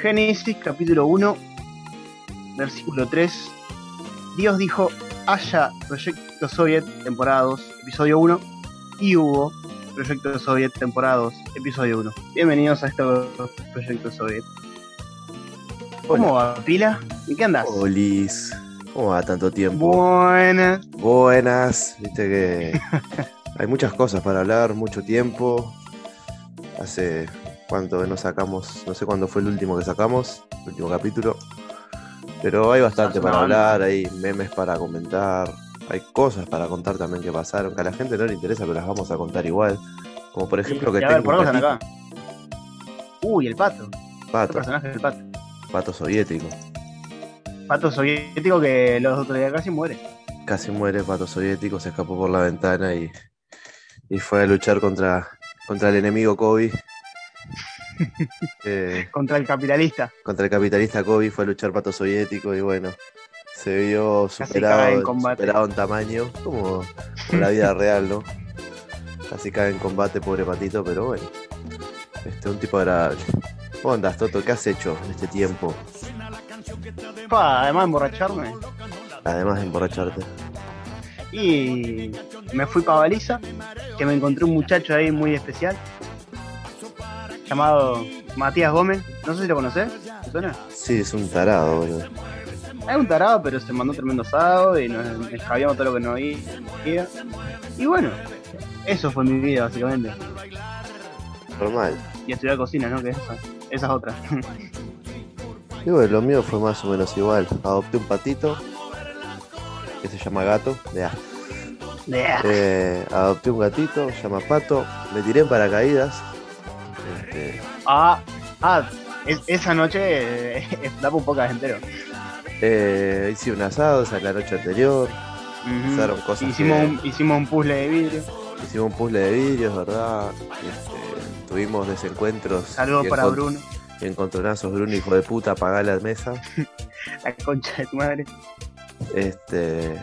Génesis capítulo 1, versículo 3. Dios dijo, haya Proyecto Soviet temporada 2, episodio 1, y hubo Proyecto Soviet temporada 2, episodio 1. Bienvenidos a este Proyecto Soviet. ¿Cómo va, Pila? ¿Y qué andas? Olis. ¿Cómo va tanto tiempo? Buenas. Buenas. Viste que hay muchas cosas para hablar, mucho tiempo. Hace cuánto no sacamos, no sé cuándo fue el último que sacamos, el último capítulo. Pero hay bastante para hablar, hay memes para comentar, hay cosas para contar también que pasaron, que a la gente no le interesa, pero las vamos a contar igual. Como por ejemplo que Y a ver, por acá. Uy, el pato. ¿Qué pato, personaje es el pato? pato soviético. Pato soviético que los otros días casi muere. Casi muere, pato soviético, se escapó por la ventana y, y fue a luchar contra, contra el enemigo Kobe. Eh, Contra el capitalista. contra el capitalista Kobe fue a luchar pato soviético y bueno, se vio superado, en superado en tamaño, como en la vida real, ¿no? Casi cae en combate, pobre patito, pero bueno, este un tipo agradable. ¿Cómo andas, Toto? ¿Qué has hecho en este tiempo? Pa, además de emborracharme. Además de emborracharte. Y me fui para Baliza, que me encontré un muchacho ahí muy especial, llamado Matías Gómez. No sé si lo conoces, ¿te suena? Sí, es un tarado, boludo. Es un tarado, pero se mandó tremendo asado y nos escabíamos todo lo que no había. Y bueno, eso fue mi vida básicamente. Normal. Y estudiar cocina, ¿no? Que esa, esa es otra. Y bueno, lo mío fue más o menos igual. Adopté un patito que se llama gato. Ya. Eh, adopté un gatito, se llama Pato. Me tiré en paracaídas. Este, ah, ah, es- esa noche eh, da un poco entero. eh, hice un asado esa la noche anterior. Pasaron cosas hicimos, que- un, hicimos un puzzle de vidrio. Hicimos un puzzle de vidrios, ¿verdad? Este, tuvimos desencuentros. Saludos para encont- Bruno, encontronazos, Bruno, hijo de puta, apagá la mesa. la concha de tu madre. Este,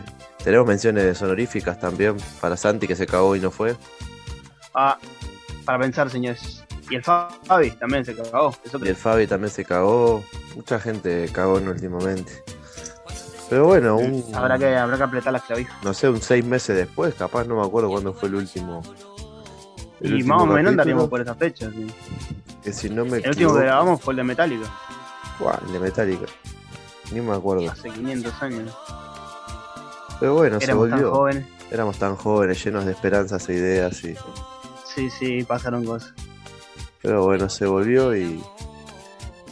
tenemos menciones honoríficas también para Santi que se cagó y no fue. Ah, para pensar, señores. Y el Fabi también se cagó. Y el Fabi también se cagó. Mucha gente cagó en últimamente. Pero bueno, un, Habrá que, habrá que apretar las clavijas. no sé, un seis meses después, capaz no me acuerdo cuándo fue el último. el Y último más o menos andaríamos por esa fecha. sí. Que si no me El último que grabamos fue el de Metallica, Buah, el de Metallica. Ni me acuerdo. hace 500 años. Pero bueno, se Éramos tan volvió. jóvenes. Éramos tan jóvenes, llenos de esperanzas e ideas. Y... Sí, sí, pasaron cosas. Pero bueno, se volvió y...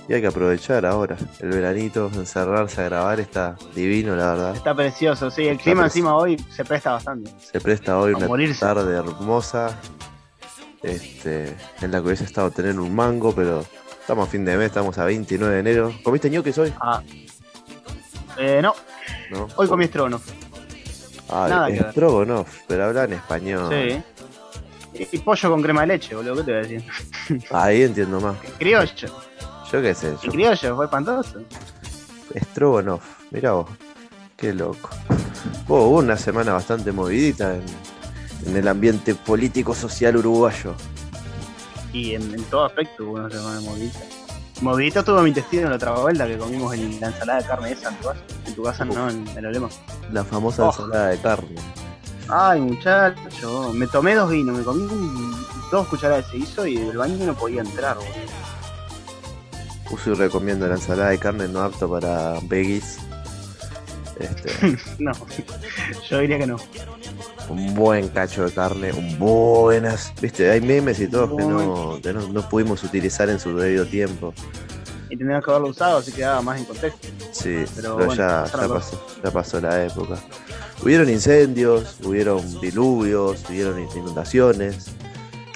y hay que aprovechar ahora. El veranito, encerrarse a grabar está divino, la verdad. Está precioso, sí. El clima encima hoy se presta bastante. Se presta hoy A una morirse. tarde hermosa. Este, en la que hubiese estado tener un mango, pero estamos a fin de mes, estamos a 29 de enero. ¿Comiste ñoques hoy? Ah. Eh, no, ¿No? hoy comí estrogonoff. Ah, nada que ver. Strogonoff, pero habla en español. Sí. Y, pollo con crema de leche, boludo. ¿Qué te voy a decir? Ahí entiendo más. Criollo. Yo qué sé, yo. criollo, fue espantoso. Strogonoff, mirá vos. Qué loco. Oh, hubo una semana bastante movidita en, en el ambiente político social uruguayo. Y en, en todo aspecto hubo una semana movidita. Movidito tuvo mi intestino en la otra vuelta que comimos en la ensalada de carne esa en tu casa. En tu casa no, en el olema. La famosa Oh. ensalada de carne. Ay, muchacho, me tomé dos vinos, me comí dos cucharadas de seguizo y del baño no podía entrar, boludo. Uso y recomiendo la ensalada de carne no apto para veggies. Este, No, yo diría que no. un buen cacho de carne, un buenas. Viste, hay memes y todo que no, que no, no pudimos utilizar en su debido tiempo. Y tendríamos que haberlo usado, así quedaba más en contexto. Sí, Pero pero, bueno, ya, ya pasó, ya pasó la época. Hubieron incendios, hubieron diluvios, hubieron inundaciones.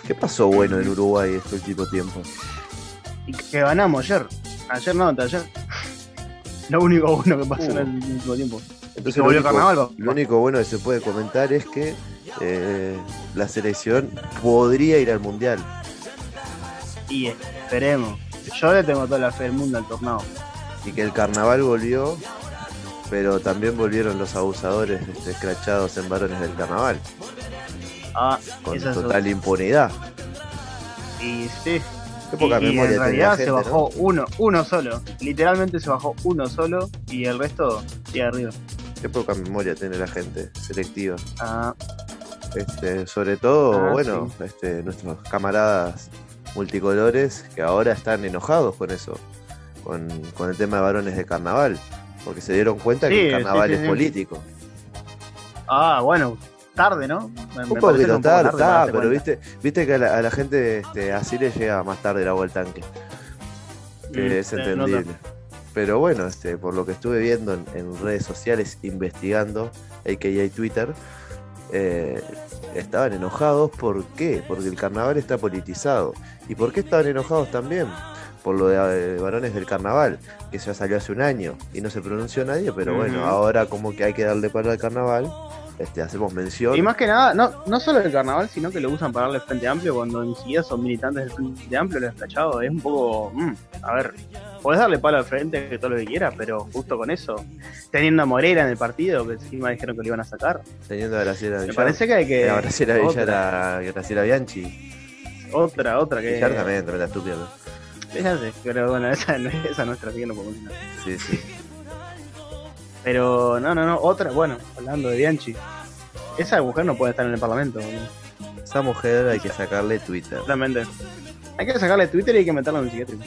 ¿Qué pasó bueno en Uruguay este último tiempo? Y que ganamos ayer. Ayer no, ayer. Lo único bueno que pasó Uh. en el último tiempo. Entonces, lo volvió único- carnaval. Lo único bueno que se puede comentar es que eh, la selección podría ir al mundial. Y esperemos. Yo le tengo toda la fe del mundo al tornado. Y que el carnaval volvió, pero también volvieron los abusadores este, escrachados en varones del carnaval. Ah, Con es total impunidad. Y sí, Qué poca y, y memoria en realidad gente, se ¿no? bajó uno, uno solo. Literalmente se bajó uno solo y el resto sigue arriba. Qué poca memoria tiene la gente selectiva. Ah, Este, sobre todo, Ah, bueno, este, nuestros camaradas multicolores que ahora están enojados con eso, con, con el tema de varones de carnaval, porque se dieron cuenta que el carnaval sí, sí, es político. ah, bueno, tarde, ¿no? Me- Un poquito poco tarde, darte pero cuenta. viste, viste que a la, a la gente este, así le llega más tarde el agua al tanque, que Mm, es se entendible. nota. Pero bueno, este, por lo que estuve viendo en, en redes sociales, investigando, a.k.a. Twitter, eh, estaban enojados. ¿Por qué? Porque el carnaval está politizado. ¿Y por qué estaban enojados también? Por lo de eh, varones del carnaval, que ya salió hace un año y no se pronunció nadie, pero bueno, ahora como que hay que darle palo al carnaval, este, hacemos mención. Y más que nada, no, no solo el carnaval, sino que lo usan para darle Frente Amplio cuando siquiera son militantes del Frente Amplio, los escrachados. Es un poco. mm, a ver, podés darle palo al frente que todo lo que quieras, pero justo con eso, teniendo a Moreira en el partido, que encima dijeron que lo iban a sacar, Teniendo a Graciela me Villar. parece que hay que. A Graciela Villar a Graciela Bianchi. otra, otra que. Villar también, tremenda estúpida. ¿no? Fíjate, pero bueno, esa, no- esa nuestra, así que no podemos. Sí, sí. Pero no, no, no, otra, bueno, hablando de Bianchi. Esa mujer no puede estar en el Parlamento. Esa mujer hay que sacarle Twitter. realmente. Hay que sacarle Twitter y hay que meterla en el psiquiátrico.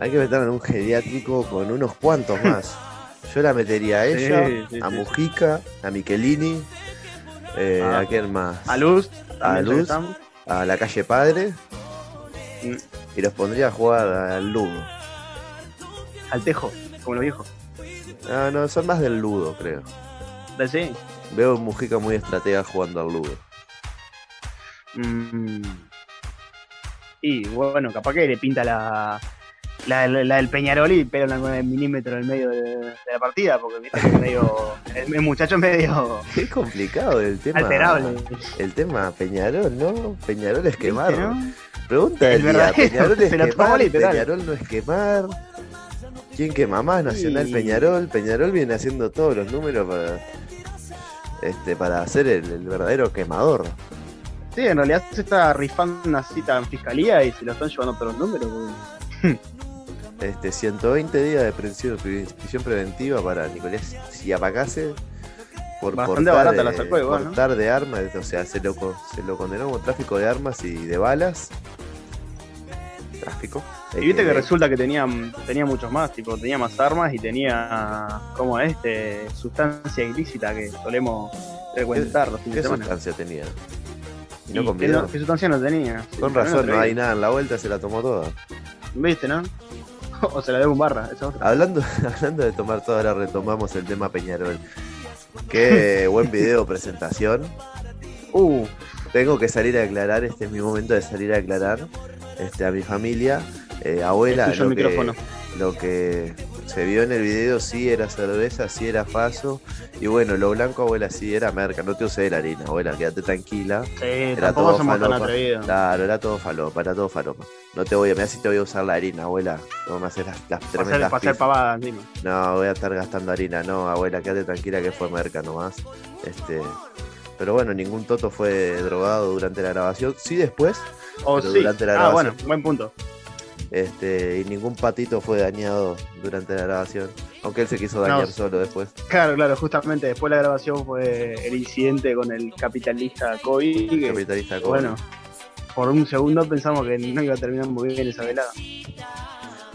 Hay que meterla en un geriátrico con unos cuantos más. Yo la metería a ella, Sí, sí, a. Mujica, a Michelini, eh, Ah. a quién más, A Luz, A Luz. a la calle Padre Mm. Y los pondría a jugar al Ludo. al Tejo, como los viejos. Ah, no, son más del Ludo, creo. ¿De sí? Veo a Mujica muy estratega jugando al Ludo. Mm. Y bueno, capaz que le pinta la, la, la- la del Peñarol y pega una nueve milímetros en el medio de, de la partida, porque viste es medio. El, muchacho es medio Qué complicado el tema. alterable. El tema Peñarol, ¿no? Peñarol es ¿Viste, quemar. no? Pregunta El del día, Peñarol es quemar. Peñarol no es quemar. ¿Quién quema más? Nacional Sí. Peñarol. Peñarol viene haciendo todos los números para este para ser el, el verdadero quemador. Sí, en realidad se está rifando una cita en fiscalía y se lo están llevando por los números. Este 120 días de prisión, prisión preventiva para Nicolás Siapacase por Bastante portar, barata la de- armas, o sea, se lo, se lo condenó como tráfico de armas y de balas. Tráfico. Y viste que resulta que tenía, tenía muchos más, tipo, tenía más armas y tenía, como este, sustancia ilícita que solemos frecuentar los fines ¿Qué de sustancia tenía? Y Y no ¿qué, sustancia no tenía? Con Sí, razón, no hay nada en la vuelta, se la tomó toda. ¿Viste, no? o se la debo un barra, esa otra. Hablando, hablando de tomar toda, ahora retomamos el tema Peñarol. Qué buen video presentación. Uh, Tengo que salir a declarar, este es mi momento de salir a declarar este, a mi familia. Eh, abuela, lo que, lo que se vio en el video sí era cerveza, sí era faso. Y bueno, lo blanco, abuela, sí era merca. No te usé la harina, abuela, quédate tranquila. sí, Era todo somos tan falopa. atrevidos. Claro, era todo falopa, era todo falopa. No te voy a, mirá si te voy a usar la harina, abuela. No me hacer las, las tremendas. No, voy a estar gastando harina. No, abuela, quédate tranquila que fue merca nomás. Este, pero bueno, ningún toto fue drogado durante la grabación. Sí después, O Pero sí. durante la ah, grabación. bueno, buen punto. Este, y ningún patito fue dañado durante la grabación. Aunque él se quiso dañar No. solo después. Claro, claro, justamente después de la grabación fue el incidente con el capitalista Kobe, que, Capitalista Kobe. bueno, por un segundo pensamos que no iba a terminar muy bien esa velada.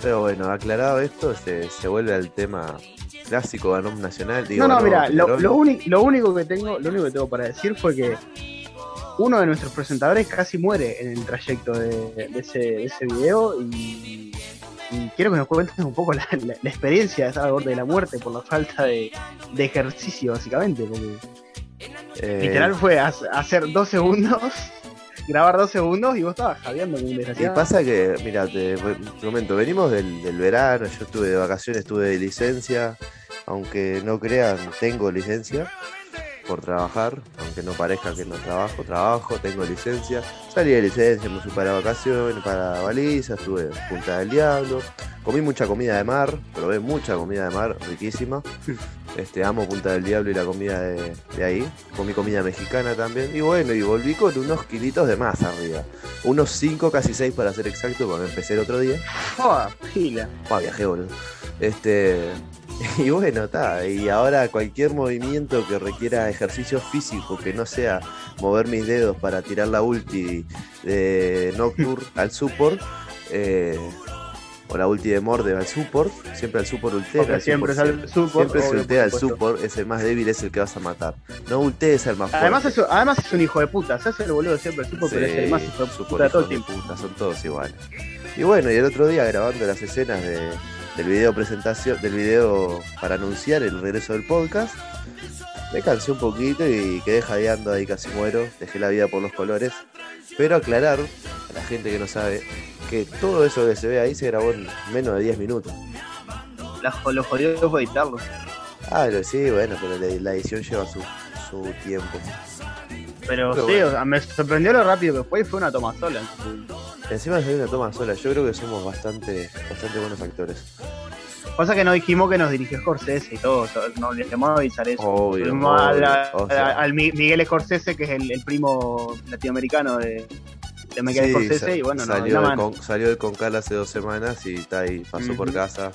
Pero bueno, aclarado esto, se, se vuelve al tema clásico ganó un nacional. Digo, no, no, mira, lo, lo, lo único que tengo, lo único que tengo para decir fue que uno de nuestros presentadores casi muere en el trayecto de, de ese, de ese video y, y quiero que nos cuentes un poco la, la- la experiencia de estar al borde de la muerte por la falta de, de ejercicio, básicamente, porque Eh, literal fue ha- hacer dos segundos, grabar dos segundos y vos estabas jadeando como un Y desgraciado. pasa que, mira, te comento, venimos del, del verano, yo estuve de vacaciones, estuve de licencia, aunque no crean, tengo licencia por trabajar, aunque no parezca que no trabajo, trabajo, tengo licencia, salí de licencia, me fui para vacaciones, para balizas, estuve en Punta del Diablo, comí mucha comida de mar, probé mucha comida de mar, riquísima, Este, amo Punta del Diablo y la comida de, de ahí. Comí comida mexicana también. Y bueno, y volví con unos kilitos de más arriba. Unos 5, casi 6 para ser exacto, cuando empecé el otro día. Pila. Viajé, boludo. Este. Y bueno, está. Y ahora cualquier movimiento que requiera ejercicio físico, que no sea mover mis dedos para tirar la ulti de Nocturne al support, eh, o la ulti de Morde al support, siempre al support ultea. Al siempre support, es al support, Siempre se ultea al support, es el más débil, es el que vas a matar. No ultees al más fuerte. Además es, además es un hijo de puta, se hace el boludo siempre, supo, pero es el más hijo de support, puta de todo el tiempo. puta, son todos iguales. Y bueno, y el otro día grabando las escenas de, del video presentación, del video para anunciar el regreso del podcast, me cansé un poquito y quedé jadeando ahí casi muero, dejé la vida por los colores. Pero aclarar a la gente que no sabe que todo eso que se ve ahí se grabó en menos de 10 minutos. La, lo jodido fue editarlo. Ah, sí, bueno, pero la, la edición lleva su, su tiempo. Pero, Pero sí, bueno. o sea, me sorprendió lo rápido que fue y fue una toma sola. Encima es una toma sola, yo creo que somos bastante, bastante buenos actores. Pasa que no dijimos que nos dirigió Scorsese y todo, no olvidemos avisar eso. Obvio, Tuvimos a la- obvio, o sea. a- al Mi- Miguel Scorsese, que es el, el primo latinoamericano de, de Miguel Sí, Scorsese, y bueno, salió, del mano. con, salió del Concal hace dos semanas y está ahí, pasó por casa.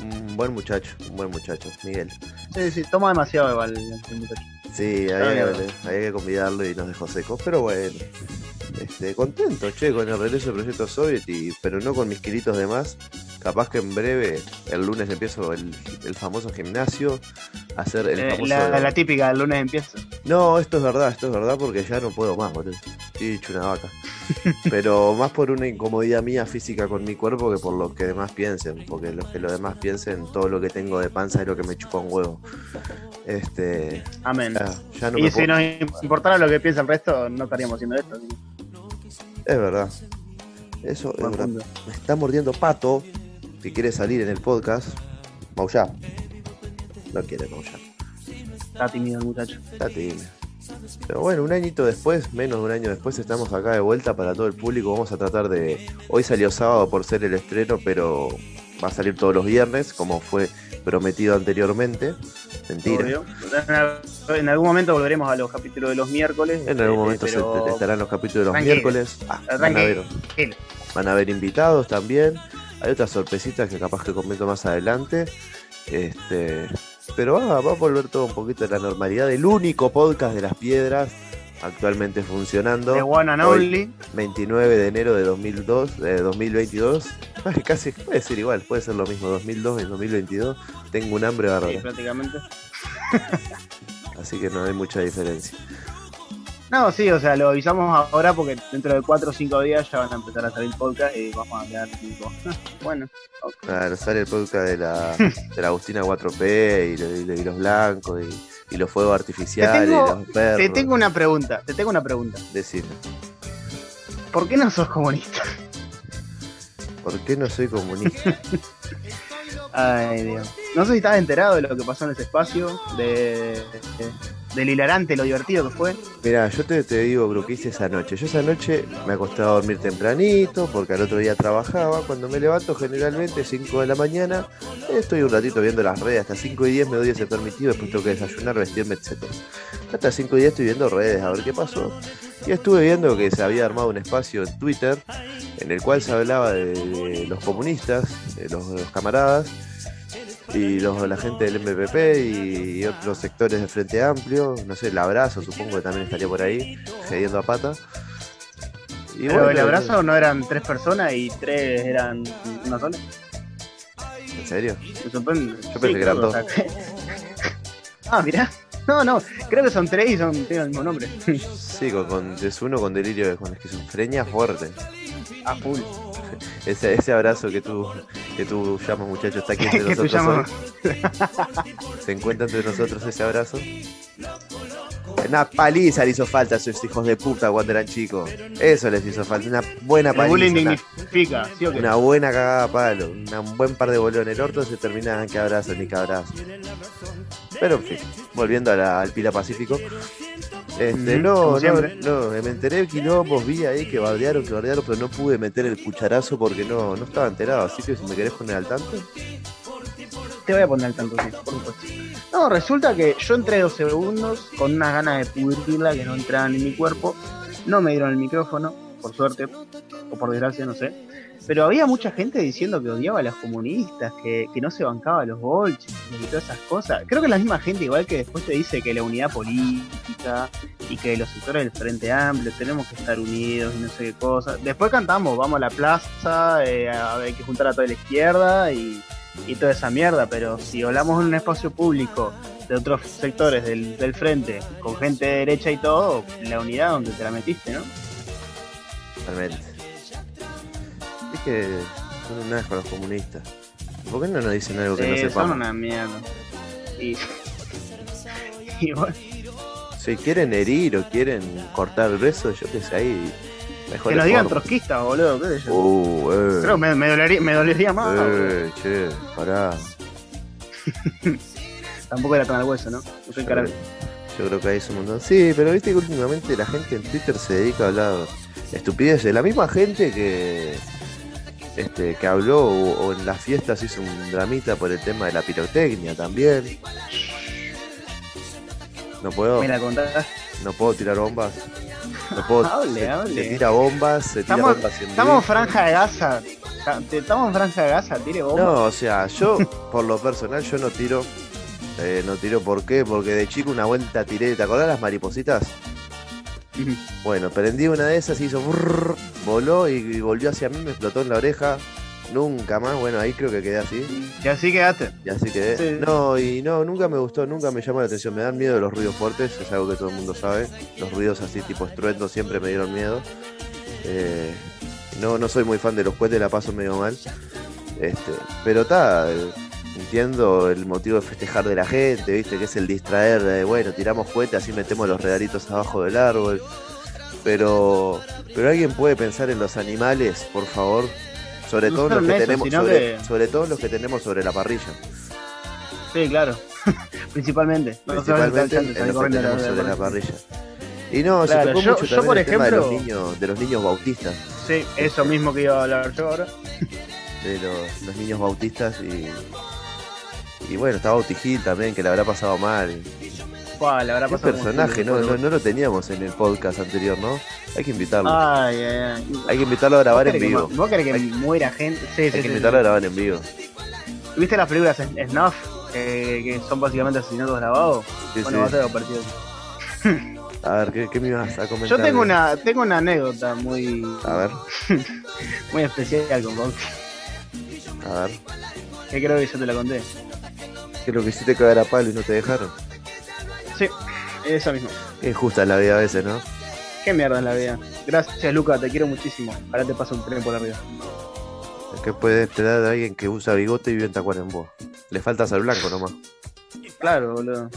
Un buen muchacho, un buen muchacho, Miguel. Sí, sí, toma demasiado igual el muchacho. Sí, Ah, había, mierda. que, había que convidarlo y nos dejó secos, pero bueno. Este, contento, che, con el regreso del proyecto Soviet, y, pero no con mis kilitos de más. Capaz que en breve, el lunes empiezo el, el famoso gimnasio, hacer el Eh, famoso... la, la típica, el lunes empieza. No, esto es verdad, esto es verdad porque ya no puedo más, boludo. Estoy hecho una vaca. Pero más por una incomodidad mía física con mi cuerpo que por lo que demás piensen. Porque los que los demás piensen, todo lo que tengo de panza es lo que me chupa un huevo. Este. Amén. Ya, ya no y me si puedo- nos importara lo que piensa el resto, no estaríamos haciendo esto. así Es verdad. Eso es Buen verdad. punto. Me está mordiendo pato. Si quiere salir en el podcast, maullar. No quiere maullar. Está tímido el muchacho. Está tímido. Pero bueno, un añito después, menos de un año después, estamos acá de vuelta para todo el público. Vamos a tratar de. Hoy salió sábado por ser el estreno, pero va a salir todos los viernes, como fue prometido anteriormente. Mentira. En, al- en algún momento volveremos a los capítulos de los miércoles. En algún este, momento se estarán los capítulos de los miércoles. Ah, van, a ver, van a haber invitados también. Hay otras sorpresitas que capaz que comento más adelante. Este, pero va, va a volver todo un poquito a la normalidad. El único podcast de las piedras actualmente funcionando. The One and Hoy, Only. 29 de enero de 2002, de 2022. Ay, Casi puede ser igual, puede ser lo mismo, 2002 y 2022. Tengo un hambre Sí, bárbaro, prácticamente. así que no hay mucha diferencia. No, sí, o sea, lo avisamos ahora porque dentro de 4 o 5 días ya van a empezar a salir podcast y vamos a quedar tipo. bueno, Claro, sale el podcast de la, de la Agustina 4P y, lo- y los blancos y, y los fuegos artificiales, Te tengo- los perros. te tengo una pregunta. Te tengo una pregunta. Decime, ¿Por qué no sos comunista? ¿por qué no soy comunista? Ay, Dios. No sé si estás enterado de lo que pasó en ese espacio, de, de- del hilarante, lo divertido que fue. Mira, yo te, te digo lo que hice esa noche. Yo esa noche me acostaba a dormir tempranito porque al otro día trabajaba. Cuando me levanto generalmente 5 de la mañana, estoy un ratito viendo las redes. Hasta 5 y 10 me doy ese permitido, después tengo que desayunar, vestirme, etc. Hasta 5 y 10 estoy viendo redes a ver qué pasó. Y estuve viendo que se había armado un espacio en Twitter en el cual se hablaba de, los comunistas, los camaradas, y los, la gente del MPP y, y otros sectores del Frente Amplio, no sé, el abrazo supongo que también estaría por ahí, cediendo a pata. Y Pero bueno, el abrazo no eran tres personas y tres eran una sola. ¿En serio? Me sorprende. Yo pensé que eran dos. o sea, ah, mirá. No, no, creo que son tres y son, tienen el mismo nombre. Sí, con, con- es uno con delirio, con esquizofrenia fuerte. A full. Ese, ese abrazo que tú, que tú llamas muchacho está aquí entre nosotros. hoy. Se encuentra entre nosotros ese abrazo. Una paliza le hizo falta a esos hijos de puta cuando eran chicos. Eso les hizo falta, una buena bullying paliza. Una, dignifica, ¿sí o qué? una buena cagada palo, un buen par de boludos en el orto se terminaban que abrazo ni que abrazo. Pero en fin, volviendo a la- al Pila Pacífico. Este, no, no, no, me enteré de quilombos, vi ahí que bardearon, que bardearon, pero no pude meter el cucharazo porque no, no estaba enterado, así que si me querés poner al tanto. te voy a poner al tanto, sí, por supuesto. No, resulta que yo entré dos segundos con unas ganas de pudrirla que no entraban en mi cuerpo. No me dieron el micrófono, por suerte, o por desgracia, no sé. Pero había mucha gente diciendo que odiaba a los comunistas, que, que no se bancaba a los bolches y todas esas cosas. Creo que la misma gente, igual que después te dice que la unidad política y que los sectores del Frente Amplio tenemos que estar unidos y no sé qué cosa. Después cantamos, vamos a la plaza, eh, hay que juntar a toda la izquierda y, y toda esa mierda. Pero si hablamos en un espacio público de otros sectores del, del frente, con gente de derecha y todo, la unidad donde te la metiste, ¿no? Realmente. Es que son unas con los comunistas. ¿Por qué no nos dicen algo que no Sí, son sepamos? una mierda. Y, y bueno, Si quieren herir o quieren cortar el beso, yo qué sé, ahí. Mejor que nos digan trotskistas, boludo, qué sé yo. Uh, eh. Creo que me, me dolería, me dolería más. Eh, che, pará. Tampoco era tan al hueso, ¿no? No soy carajo. Yo creo que hay un montón. Sí, pero viste que últimamente la gente en Twitter se dedica a hablar estupideces. La misma gente que este que habló o, o en las fiestas hizo un dramita por el tema de la pirotecnia también. No puedo, Me la contás. no puedo tirar bombas. No puedo. Hable, se, hable. se tira bombas, se tira Estamos, bombas en estamos en vivo. franja de Gaza. Estamos en franja de Gaza, tire bomba. No, o sea, yo por lo personal yo no tiro. Eh, no tiro, ¿por qué? Porque de chico una vuelta tiré, ¿te acordás las maripositas? Bueno, prendí una de esas, hizo brrr, voló y, y volvió hacia mí, me explotó en la oreja. Nunca más, bueno, ahí creo que quedé así. Y así quedaste. Y así quedé. Sí. No, y no, nunca me gustó, nunca me llamó la atención. Me dan miedo los ruidos fuertes, es algo que todo el mundo sabe. Los ruidos así tipo estruendo siempre me dieron miedo. Eh, no, no soy muy fan de los cohetes, la paso medio mal. Este, pero está, entiendo el motivo de festejar de la gente, viste, que es el distraer de, bueno, tiramos cohetes, así metemos los regalitos abajo del árbol. Pero, pero alguien puede pensar en los animales, por favor. Sobre No todo los que eso, tenemos, sobre, que- sobre todo los que tenemos sobre la parrilla. Sí, claro. Principalmente. No Principalmente sabes en los que tenemos sobre la la- parrilla. Y no, Claro, se tocó yo- mucho yo, por el tema de los niños, de los niños bautistas, Sí, eso mismo que iba a hablar yo ahora. de los, los niños bautistas y y bueno, estaba Bauti también, que le habrá pasado mal. Habrá pasado como personaje, no, no, no lo teníamos en el podcast anterior, ¿no? Hay que invitarlo. Ay, ay, ay. Hay que invitarlo a ¿Vos grabar en vivo. ¿Vos querés que Hay- muera gente? Sí, Hay sí, que sí, invitarlo a grabar en vivo. ¿Viste las películas Snuff? Eh, que son básicamente asesinatos grabados. Bueno, va a ser algo parecido. A ver, ¿qué, qué me ibas a comentar? Yo tengo una, tengo una anécdota muy, A ver, muy especial con Bauti, a ver. que creo que yo te la conté. ¿Qué es lo que hiciste cagar a palo y no te dejaron? Sí, esa misma. Qué injusta es la vida a veces, ¿no? Qué mierda es la vida. Gracias, Luca, te quiero muchísimo. Ahora te paso un tren por arriba. ¿Qué puede esperar de alguien que usa bigote y vive en Tacuarembó? Le falta ser blanco nomás. Claro, boludo.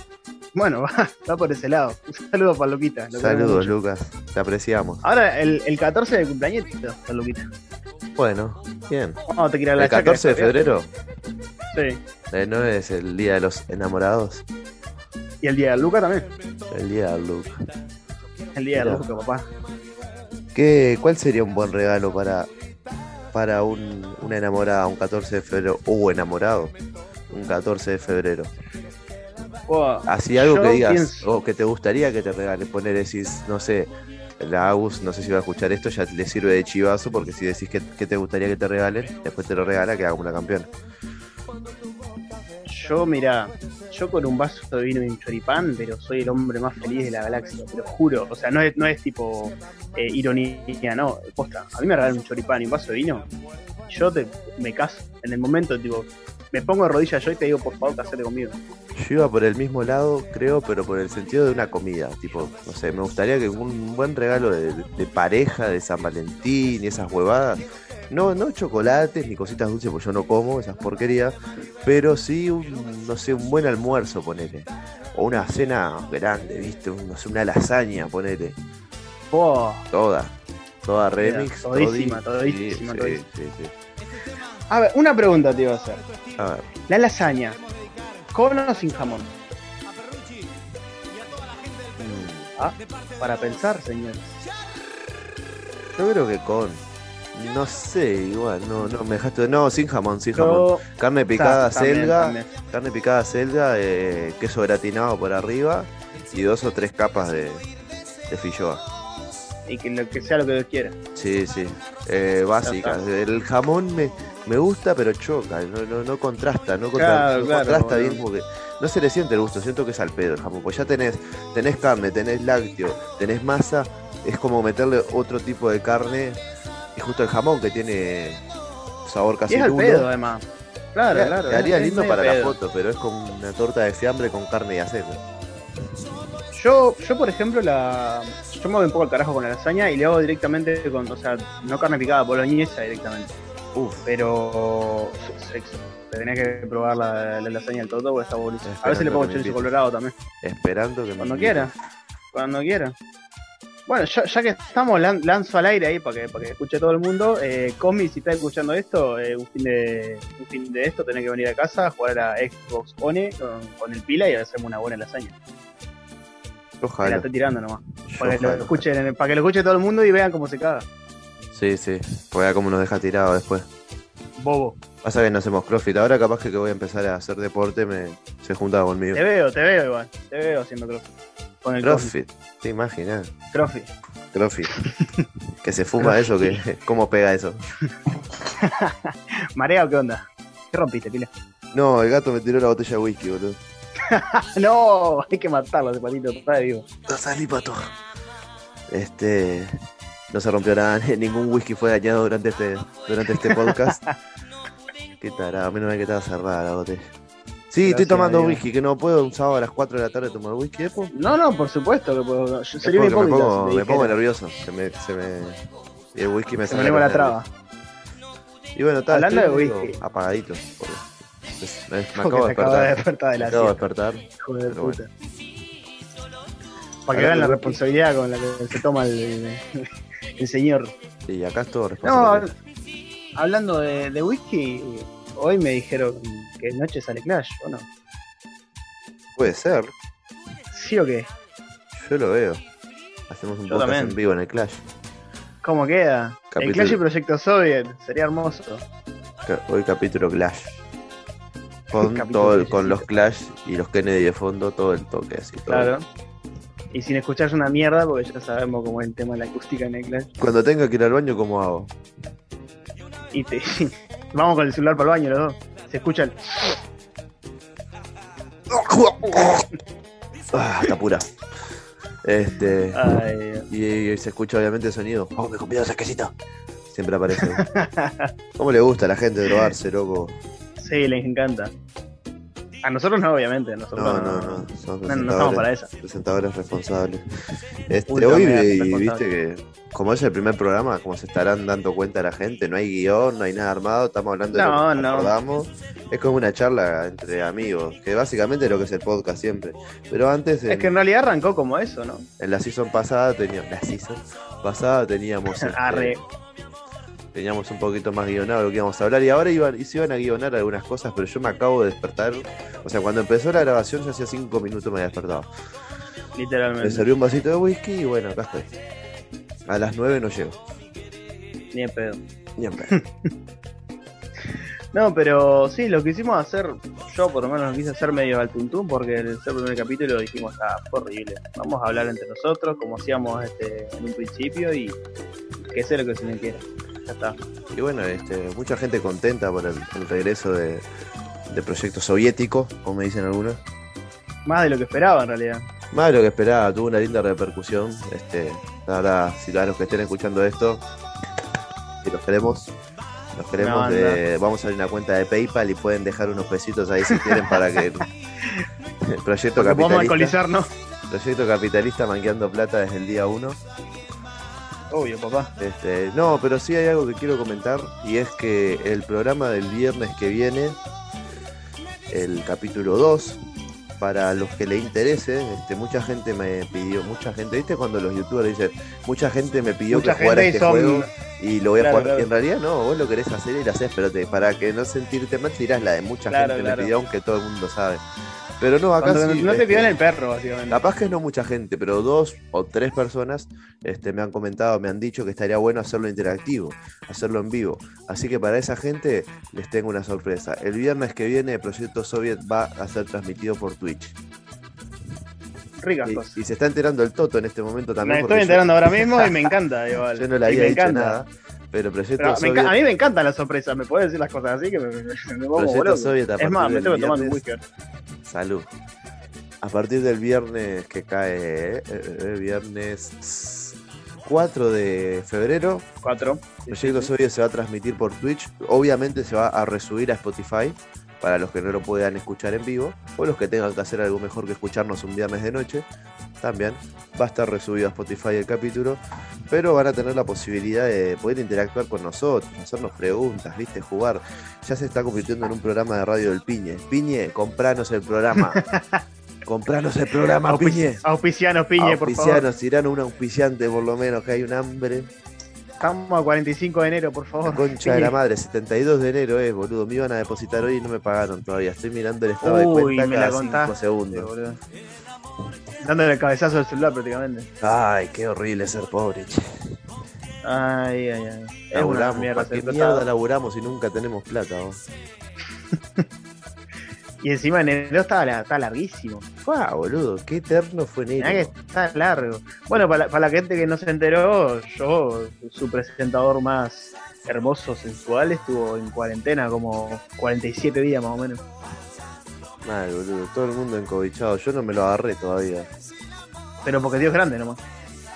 Bueno, va, va por ese lado. Un saludo para Luquita. Saludos. Lucas. Te apreciamos. Ahora, el, el 14 de cumpleaños, Luquita. Bueno, bien. Vamos a te quitar la El 14 de febrero Sí. eh, no es el día de los enamorados. Y el día de Luca también. El día de Luke. El día de. Luca, papá. ¿Qué, ¿Cuál sería un buen regalo para, para un, una enamorada un 14 de febrero o enamorado? Un 14 de febrero. Así algo Yo que digas pienso- o que te gustaría que te regale. Poner, decís, no sé, la Agus, no sé si va a escuchar esto, ya le sirve de chivazo porque si decís que, te gustaría que te regalen, después te lo regala, que haga una campeona. Yo, mira, yo con un vaso de vino y un choripán, pero soy el hombre más feliz de la galaxia, te lo juro. O sea, no es, no es tipo eh, ironía, no. Posta, a mí me regalan un choripán y un vaso de vino, yo te, me caso. En el momento, tipo, me pongo de rodillas yo y te digo, por favor, casate conmigo. Yo iba por el mismo lado, creo, pero por el sentido de una comida. Tipo, no sé, me gustaría que un buen regalo de, de pareja, de San Valentín y esas huevadas. No, no chocolates ni cositas dulces, porque yo no como esas porquerías. Pero sí, un, no sé, un buen almuerzo, ponele. O una cena grande, ¿viste? Un- no sé, una lasaña, ponele. Buah. Toda. Toda remix. todísima, todí. todísima, Sí, todísima. sí, sí, sí. A ver, una pregunta te iba a hacer. A ver, La lasaña, ¿con o sin jamón? mm, Ah, para pensar, señores. yo creo que con. No sé, igual, no, no, me dejaste. No, sin jamón, sin jamón. Carne picada, También, selga, también. carne picada, selga, eh, queso gratinado por arriba y dos o tres capas de, de filloa. Y que lo que sea lo que Dios quiera. Sí, sí, eh, básica. El jamón me, me gusta, pero choca, no, no, no contrasta, no, contra- Claro, no claro, contrasta bueno. bien porque no se le siente el gusto, siento que es al pedo el jamón, pues ya tenés, tenés carne, tenés lácteo, tenés masa, es como meterle otro tipo de carne y justo el jamón que tiene sabor casi Y es al pedo, además. Claro, claro. Es- es lindo para la foto, pero es como una torta de fiambre con carne y aceite. Yo, yo, por ejemplo, la. Yo me voy un poco al carajo con la lasaña y le hago directamente con. O sea, no carne picada, boloñesa directamente. Uf, Pero. Sexo. Te tenés que probar la, la lasaña del Toto porque está buenísimo. A veces le pongo chorizo colorado también. esperando que me Cuando invite. quiera. Cuando quiera. Bueno, ya, ya que estamos, lan- lanzo al aire ahí para que, para que escuche todo el mundo. Eh, Comi, si estás escuchando esto, eh, un, fin de, un fin de esto, tenés que venir a casa a jugar a Xbox One con, con el pila y hacemos una buena lasaña. Me la Ojalá. estoy tirando nomás. Para que, lo ojalá. escuchen, para que lo escuche todo el mundo y vean cómo se caga. Sí, sí. A cómo nos deja tirado después. Bobo. Pasa que no hacemos crossfit. Ahora capaz que, que voy a empezar a hacer deporte me se junta conmigo. Te veo, te veo igual. Te veo haciendo crossfit. Con el Crossfit. ¿Te imaginas? crossfit. Crossfit. que se fuma eso, que ¿cómo pega eso? ¿Marea o qué onda? ¿Qué rompiste, pila? No, el gato me tiró la botella de whisky, boludo. no, hay que matarlo, ese patito, está vivo. No salí, pato. Este. No se rompió nada, ningún whisky fue dañado durante este, durante este podcast. Qué tarado, menos mal que estaba cerrada la botella. Sí, estoy tomando whisky, que no puedo un sábado a las 4 de la tarde tomar whisky, Epo. No, no, por supuesto que puedo. Yo sería porque me pongo, me pongo nervioso. Se me, se me, y el whisky me Se me saca lengua la traba. Y bueno, está Hablando estoy de whisky. apagadito. me, me acabo de acaba de despertar. despertar de Me la acabo de despertar. hijo de puta. Para que vean la responsabilidad con la que se toma el, el señor. Y acá es todo No, responsable. hablando de, de whisky, hoy me dijeron que noche sale Clash, ¿o no? Puede ser. ¿Sí o qué? Yo lo veo. Hacemos un Yo podcast también. en vivo en el Clash. ¿Cómo queda? El Clash y Proyecto Soviet, sería hermoso. Hoy capítulo Clash. Con, Capítulo todo el- con los Clash y los Kennedy de fondo, todo el toque así. todo. Claro. Y sin escucharse una mierda, porque ya sabemos cómo es el tema de la acústica en el Clash. Cuando tenga que ir al baño, ¿cómo hago? Y te... vamos con el celular para el baño los dos. Se escucha el... Ah, está pura. Este. Ay, Y, y se escucha obviamente el sonido. ¡Oh, me comí esa quesita! Siempre aparece. ¿Cómo le gusta a la gente drogarse, loco? sí, les encanta. A nosotros no, obviamente. Nosotros No, no, no. No, no estamos para presentadores, eso. presentadores responsables. Este, hoy, viste que, como es el primer programa, como se estarán dando cuenta la gente, no hay guion, no hay nada armado, estamos hablando de lo que acordamos. Es como una charla entre amigos, que básicamente es lo que es el podcast siempre. Pero antes, en, Es que en realidad arrancó como eso, ¿no? en la season pasada teníamos. La season pasada teníamos. este. Teníamos un poquito más guionado lo que íbamos a hablar y ahora iban, y se iban a guionar algunas cosas, pero yo me acabo de despertar. O sea, cuando empezó la grabación, yo hacía cinco minutos me había despertado. Me Literalmente. serví un vasito de whisky y bueno, acá estoy. A las nueve no llego. Ni en pedo. Ni en pedo. No, pero sí, lo quisimos hacer, yo por lo menos lo quise hacer medio al tuntún, porque en el primer capítulo dijimos, ah, fue horrible. Vamos a hablar entre nosotros, como hacíamos este, en un principio, y que sea lo que se me quiera. Ya está. Y bueno, este, mucha gente contenta por el, el regreso de, de proyecto soviético, como me dicen algunos. Más de lo que esperaba en realidad. Más de lo que esperaba, tuvo una linda repercusión. Este, ahora, si a los que estén escuchando esto, si los queremos, los queremos, de- vamos a abrir una cuenta de PayPal y pueden dejar unos pesitos ahí si quieren para que el, proyecto Porque podemos capitalista, alcoholizarnos. proyecto capitalista manqueando plata desde el día 1. Obvio, papá. Este, no, pero sí hay algo que quiero comentar y es que el programa del viernes que viene, el capítulo 2, para los que le interese, este, mucha gente me pidió, mucha gente, ¿viste cuando los youtubers dicen, mucha gente me pidió Mucha que jugara este son- juego y lo voy a jugar? claro. Y en realidad no, vos lo querés hacer y lo haces, pero te, para que no sentirte mal tirás la de mucha Claro, gente me pidió, aunque todo el mundo sabe. Pero no, acá Cuando sí, no te este, pidan el perro, básicamente. Capaz que no mucha gente, pero dos o tres personas este, me han comentado, me han dicho que estaría bueno hacerlo interactivo, hacerlo en vivo. Así que para esa gente les tengo una sorpresa. El viernes que viene Proyecto Soviet va a ser transmitido por Twitch. Ricas Y, y se está enterando el Toto en este momento Me también. estoy porque yo- enterando ahora mismo y me encanta, igual. Yo, no le había me dicho encanta. nada. Pero Proyecto Pero me Soviet, a mí me encantan las sorpresas, me puedes decir las cosas así que me, me, me. Soviet a Es más, me tengo que tomar un whisky. Salud. A partir del viernes que cae, eh, eh, viernes 4 de febrero, Cuatro. Proyecto Soviet se va a transmitir por Twitch. Obviamente se va a resubir a Spotify para los que no lo puedan escuchar en vivo o los que tengan que hacer algo mejor que escucharnos un viernes de noche. También va a estar resubido a Spotify el capítulo, pero van a tener la posibilidad de poder interactuar con nosotros, hacernos preguntas, viste, jugar. Ya se está convirtiendo en un programa de radio del Piñe. Piñe, compranos el programa. compranos el programa, Piñe. Auspicianos, piñe, por favor. Auspicianos, tiranos un auspiciante por lo menos, que hay un hambre. Estamos a 45 de enero, por favor. La concha de la madre, 72 de enero es, boludo. Me iban a depositar hoy y no me pagaron todavía. Estoy mirando el estado de cuenta cada 5 contaste, segundos. boludo. Dándole el cabezazo al celular prácticamente. Ay, qué horrible ser pobre, che. Ay, ay, ay. Es una Laburamos, mierda ¿para qué mierda laburamos y nunca tenemos plata, vos? Y encima enero está, la- está larguísimo. Fua, boludo, qué eterno fue Mirá que enero. está largo. Bueno, para la, para la gente que no se enteró, yo, su presentador más hermoso, sensual, estuvo en cuarentena como 47 días más o menos. Mal, boludo, todo el mundo encobichado. Yo no me lo agarré todavía. Pero porque Dios es grande nomás.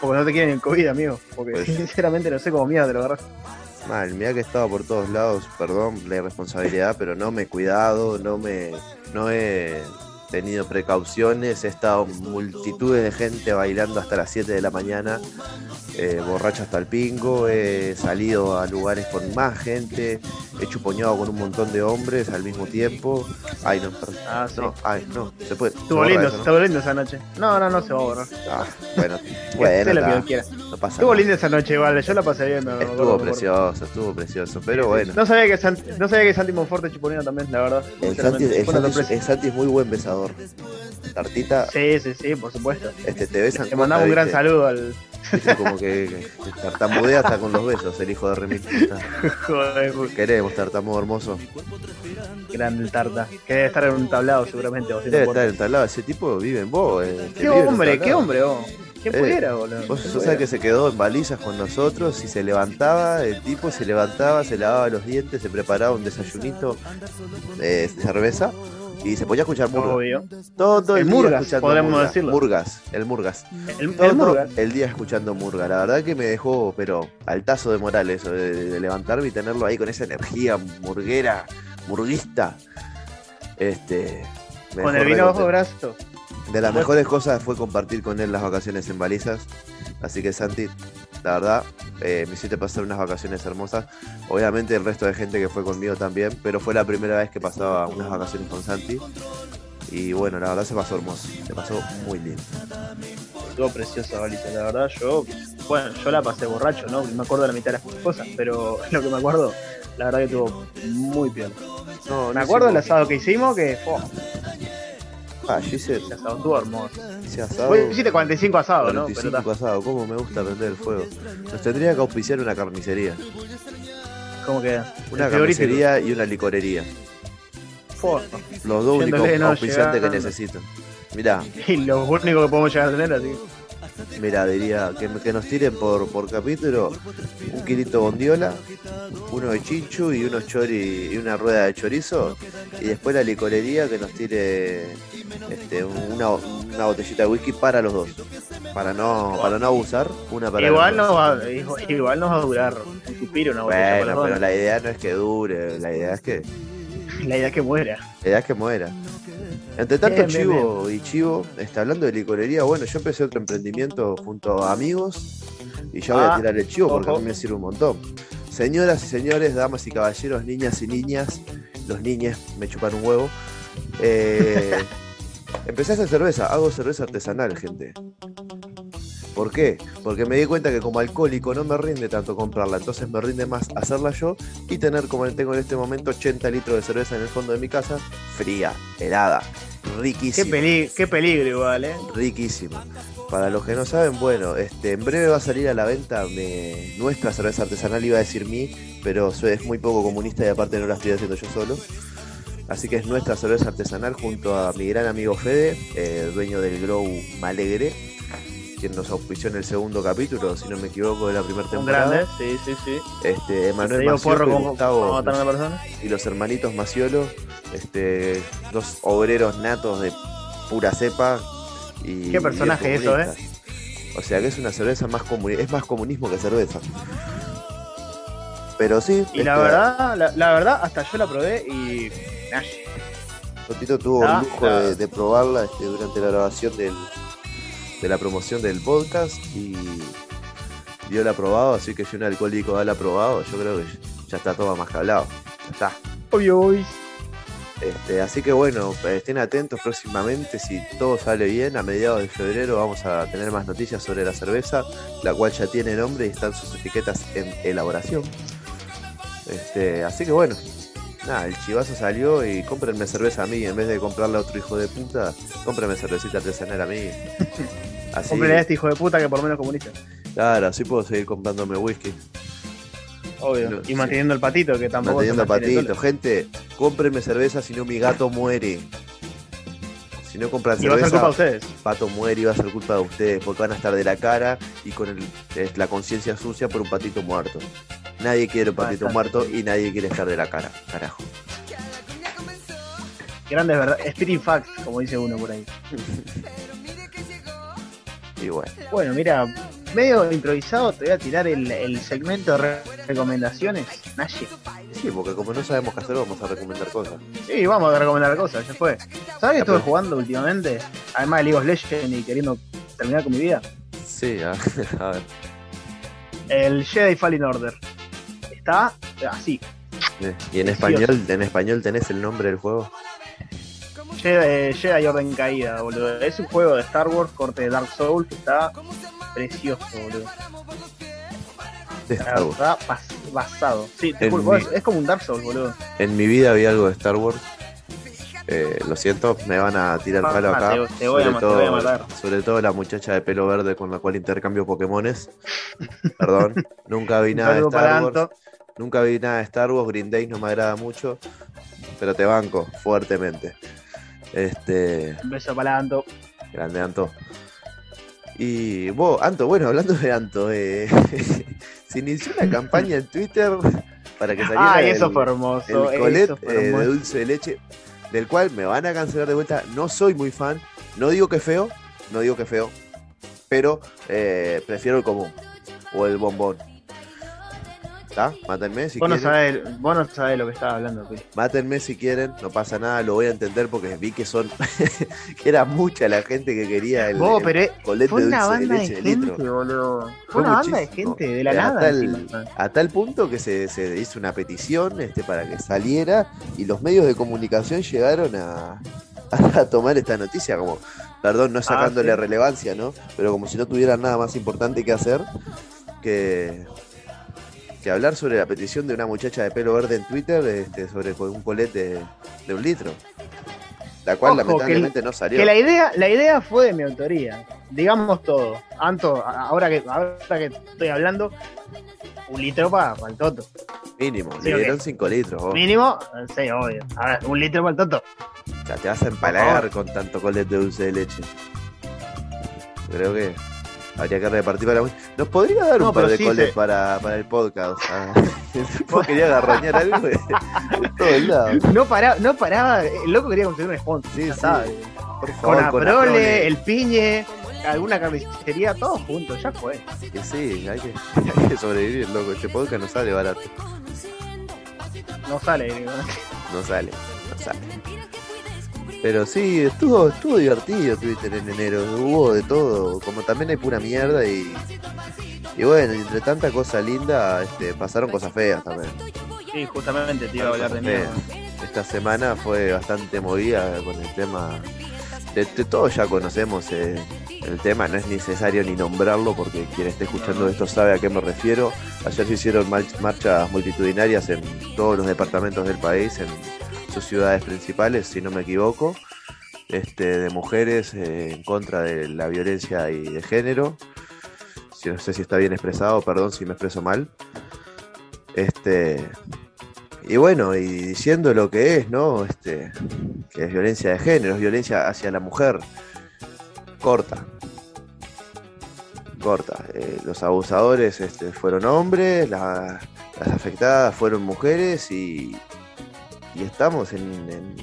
Porque no te quieren en COVID, amigo. Porque Pues- sinceramente no sé cómo mierda te lo agarras. Mal, mira que estaba por todos lados, perdón la irresponsabilidad, pero no me he cuidado, no me no he tenido precauciones, he estado multitudes de gente bailando hasta las 7 de la mañana, eh, borracho hasta el pingo, he salido a lugares con más gente, he chupoñado con un montón de hombres al mismo tiempo. Ay, no, perdón. Ah, sí. No, ay, no, se puede. Estuvo lindo, eso, ¿no? estuvo lindo esa noche. No, no, no se va a borrar. Ah, bueno, Bueno, lo que quiera. No pasa Estuvo linda esa noche igual, yo la pasé bien. Me, Estuvo me precioso, estuvo precioso, pero bueno. No sabía que Santi, no sabía que Santi Monforte chuponía también, la verdad. Santi, Santi- el Santi es muy buen besador. Tartita, Sí, sí, sí, por supuesto. este, te besan. Le mandamos un gran saludo al. Como que, que tartamudea hasta con los besos, el hijo de Remil. Joder, Queremos, tartamudo hermoso. grande el tarta. Que debe estar en un tablado seguramente. haciendo Debe estar entablado. Ese tipo vive en vos. eh, Qué en hombre, qué tablado. hombre, vos. ¿Quién Eh, pudiera, boludo? Vos, ¿Quién vos pudiera? sabés que se quedó en balizas con nosotros y se levantaba, el tipo se levantaba, se lavaba los dientes, se preparaba un desayunito de cerveza y se ponía a escuchar murga. Obvio. Todo el, El día Murgas, escuchando podremos murga. decirlo. Murgas, el Murgas. El, Todo el Murga. el día escuchando Murga. La verdad que me dejó, pero al tazo de moral eso, de, de levantarme y tenerlo ahí con esa energía murguera, murguista. Este. Con el vino bajo brazo. de las mejores cosas fue compartir con él las vacaciones en balizas. Así que Santi, la verdad, eh, me hiciste pasar unas vacaciones hermosas. Obviamente el resto de gente que fue conmigo también, pero fue la primera vez que pasaba unas vacaciones con Santi. Y bueno, la verdad se pasó hermoso, se pasó muy lindo. Estuvo preciosa Baliza, la verdad. Yo, bueno, yo la pasé borracho, ¿no? Me acuerdo de la mitad de las cosas, pero lo que me acuerdo, la verdad que estuvo muy bien. No, Me no acuerdo del asado que hicimos, que, fue Ah, yo hice, el asado estuvo hermoso. asado. Vos hiciste 45 asados, ¿no? Pero 45 está, asado, cómo me gusta prender el fuego. Nos tendría que auspiciar una carnicería, ¿cómo queda? una carnicería y una licorería. Los dos únicos no, auspiciantes que necesito. Mirá, Y lo único que podemos llegar a tener, así. Mira, diría que, que nos tiren por, por capítulo un kilito bondiola, uno de chinchu y unos chori y una rueda de chorizo y después la licorería que nos tire este, una, una botellita de whisky para los dos. Para no, para no abusar, una para Igual va, igual nos va a durar un suspiro, una botella Bueno, para pero la idea no es que dure, la idea es que. La idea es que muera. la idea es que muera. Entre tanto, Bien, bien, Chivo y Chivo, está hablando de licorería, bueno, yo empecé otro emprendimiento junto a amigos y ya voy a Ah, tirar el chivo porque a ojo. mí me sirve un montón. Señoras y señores, damas y caballeros, niñas y niñas, los niñes me chupan un huevo. eh, empecé a hacer cerveza, hago cerveza artesanal, gente. ¿Por qué? Porque me di cuenta que como alcohólico no me rinde tanto comprarla, entonces me rinde más hacerla yo y tener como tengo en este momento 80 litros de cerveza en el fondo de mi casa, fría, helada, riquísimo. Qué, peligro igual, ¿eh? Riquísimo. Para los que no saben, bueno, este, en breve va a salir a la venta nuestra cerveza artesanal, iba a decir mí, pero es muy poco comunista y aparte no la estoy haciendo yo solo. Así que es nuestra cerveza artesanal junto a mi gran amigo Fede, eh, dueño del Grow Malegre, quien nos auspició en el segundo capítulo, si no me equivoco, de la primera temporada. grande, sí, sí, sí. Este, Emanuel Maciolo y Gustavo y los hermanitos Maciolo, este, dos obreros natos de pura cepa. Y, Qué personaje eso, ¿eh? O sea que es una cerveza más comunista, es más comunismo que cerveza. Pero sí. Y la verdad, la, verdad, hasta yo la probé y. Totito tuvo el lujo de, probarla este, durante la grabación del, de la promoción del podcast y dio la probado, así que si un alcohólico da la probado, yo creo que ya está todo más que hablado. Ya está. Obvio, este, así que bueno, estén atentos próximamente, si todo sale bien, a mediados de febrero vamos a tener más noticias sobre la cerveza, la cual ya tiene nombre y están sus etiquetas en elaboración. Este, así que bueno, nada, el chivazo salió y cómprenme cerveza a mí, en vez de comprarle a otro hijo de puta, cómprenme cervecita artesanal a mí. Así, a este hijo de puta que por lo menos comunista. Claro, así puedo seguir comprándome whisky. Obvio. y manteniendo el patito, que tampoco. Manteniendo el patito. Gente, cómprenme cerveza, si no mi gato muere. Si no compran cerveza, va a ser culpa de ustedes. Pato muere y va a ser culpa de ustedes, porque van a estar de la cara y con la conciencia sucia por un patito muerto. Nadie quiere un patito muerto y nadie quiere estar de la cara, carajo. Grande verdad, Spirit Facts, como dice uno por ahí. y bueno. Bueno, mira, medio improvisado, te voy a tirar el, segmento de recomendaciones. Naye. Sí, porque como no sabemos qué hacer, vamos a recomendar cosas. Sí, vamos a recomendar cosas, ya fue. ¿Sabes qué estuve jugando últimamente? Además de League of Legends y queriendo terminar con mi vida. Sí, a, a ver. El Jedi Fallen Order está así. ¿Y en español, en español tenés el nombre del juego? Jedi, Orden Caída, boludo. Es un juego de Star Wars, corte de Dark Souls, que está precioso, boludo. Está basado. Sí, es como un Dark Souls, boludo. En mi vida había algo de Star Wars. Eh, lo siento, me van a tirar ah, palo acá. Te, voy sobre, a, todo, matar. sobre todo la muchacha de pelo verde con la cual intercambio Pokémones. Perdón, nunca vi nada de Star Wars. Nunca vi nada de Star Wars, Green Day no me agrada mucho, pero te banco fuertemente. Este. Un beso para Anto. Grande Anto. Y vos, Anto, bueno, hablando de Anto, eh, se inició una campaña en Twitter para que saliera eso fue hermoso, el colet eh, de dulce de leche, del cual me van a cancelar de vuelta. No soy muy fan, no digo que feo, no digo que feo, pero eh, prefiero el común o el bombón. ¿Está? Mátenme si quieren. vos no sabés lo que estaba hablando, Mátenme si quieren, no pasa nada, lo voy a entender porque vi que son. que era mucha la gente que quería el, pero fue una banda de, gente, boludo. Fue, una banda de gente, de la nada. a tal punto que se, se, hizo una petición este, para que saliera y los medios de comunicación llegaron a, a tomar esta noticia como. Perdón, no ah, sacándole relevancia, ¿no? Pero como si no tuvieran nada más importante que hacer que que hablar sobre la petición de una muchacha de pelo verde en Twitter este, sobre un colete de, un litro. La cual lamentablemente no salió. Que la idea, la idea fue de mi autoría. Digamos todo. Anto, ahora que, ahora que estoy hablando, un litro para, el toto. Mínimo, le dieron 5 litros. Mínimo, sí, obvio. A ver, un litro para el toto. O sea, te vas a empalagar con tanto colete de dulce de leche. Creo que Habría que repartir para ¿Nos podría dar un par de coles para, para, el podcast? Ah, quería agarrañar algo de, todo el lado. No, para, no paraba, el loco quería conseguir un sponsor. Sí, ¿sabes? Por favor, con Aprole, el Piñe, alguna carnicería, todos juntos, ya fue. Que sí, hay que, hay que sobrevivir, loco. Este podcast no sale barato. No sale, no sale, no sale. Pero sí, estuvo, estuvo divertido Twitter en enero, hubo de todo, como también hay pura mierda y, y bueno, entre tanta cosa linda, este, pasaron cosas feas también. Sí, justamente te iba a hablar de mierda. Esta semana fue bastante movida con el tema, de, todos ya conocemos eh, el tema, no es necesario ni nombrarlo porque quien esté escuchando esto sabe a qué me refiero. Ayer se hicieron marchas multitudinarias en todos los departamentos del país, en sus ciudades principales, si no me equivoco. este, de mujeres eh, en contra de la violencia y de género. Si, no sé si está bien expresado, perdón si me expreso mal. Este, y bueno, y diciendo lo que es, ¿no? Este, que es violencia de género, es violencia hacia la mujer. Corta. Corta. Eh, los abusadores este, fueron hombres, las afectadas fueron mujeres y, y estamos en,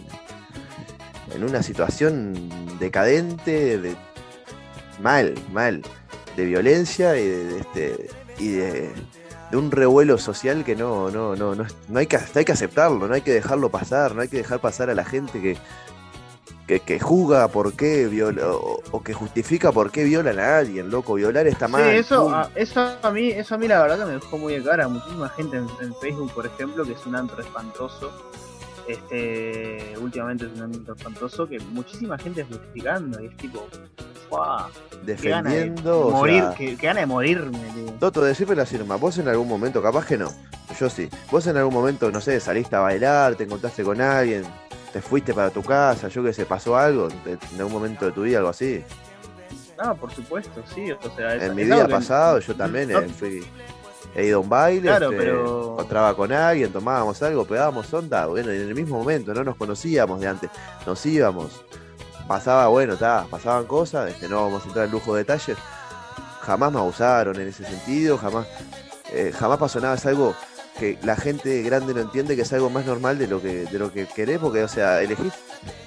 en, una situación decadente, de, mal, mal, de violencia y de, este, y de, un revuelo social que no, no, no, no, no hay que, hay que aceptarlo, no hay que dejarlo pasar, no hay que dejar pasar a la gente que, que, que juzga por qué viola, o, que justifica por qué violan a alguien, loco, violar está mal. Sí, eso, a, eso a mí, eso a mí la verdad que me dejó muy de cara. Muchísima gente en, en Facebook, por ejemplo, que es un antro espantoso este, últimamente es un ámbito espantoso que muchísima gente es justificando y es tipo, ¡wow! Defendiendo. de morir, que, gana de morirme. Toto, decime la firma, vos en algún momento, capaz que no, yo sí, vos en algún momento, no sé, saliste a bailar, te encontraste con alguien, te fuiste para tu casa, yo que sé, pasó algo, en algún momento de tu vida, algo así. No, por supuesto, sí, o sea, En mi vida pasado yo también eh, fui he ido a un baile, este, encontraba con alguien, tomábamos algo, pegábamos onda, bueno, en el mismo momento, no nos conocíamos de antes, nos íbamos, pasaba, bueno, está, pasaban cosas, este, no vamos a entrar en lujo de detalles, jamás me abusaron en ese sentido, jamás, eh, jamás pasó nada, es algo que la gente grande no entiende que es algo más normal de lo que, de lo que querés, porque, o sea, elegís,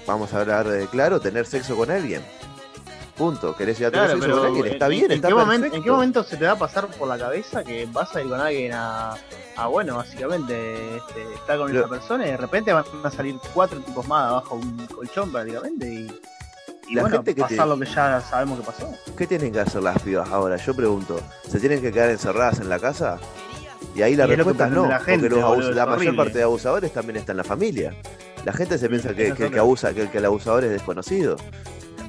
vamos a hablar de claro, tener sexo con alguien Punto. Querés ir a sexo con alguien, está bien, está qué momento, ¿En qué momento se te va a pasar por la cabeza que vas a ir con alguien a, a bueno, básicamente, este, estar con esa persona y de repente van a salir cuatro tipos más abajo un colchón prácticamente y, y la bueno, gente que pasar lo que ya sabemos que pasó. ¿Qué tienen que hacer las pibas ahora? Yo pregunto, ¿se tienen que quedar encerradas en la casa? Y ahí la respuesta es no, la porque la mayor parte de abusadores también está en la familia. La gente se piensa que, que, el que abusa, que, que el abusador es desconocido.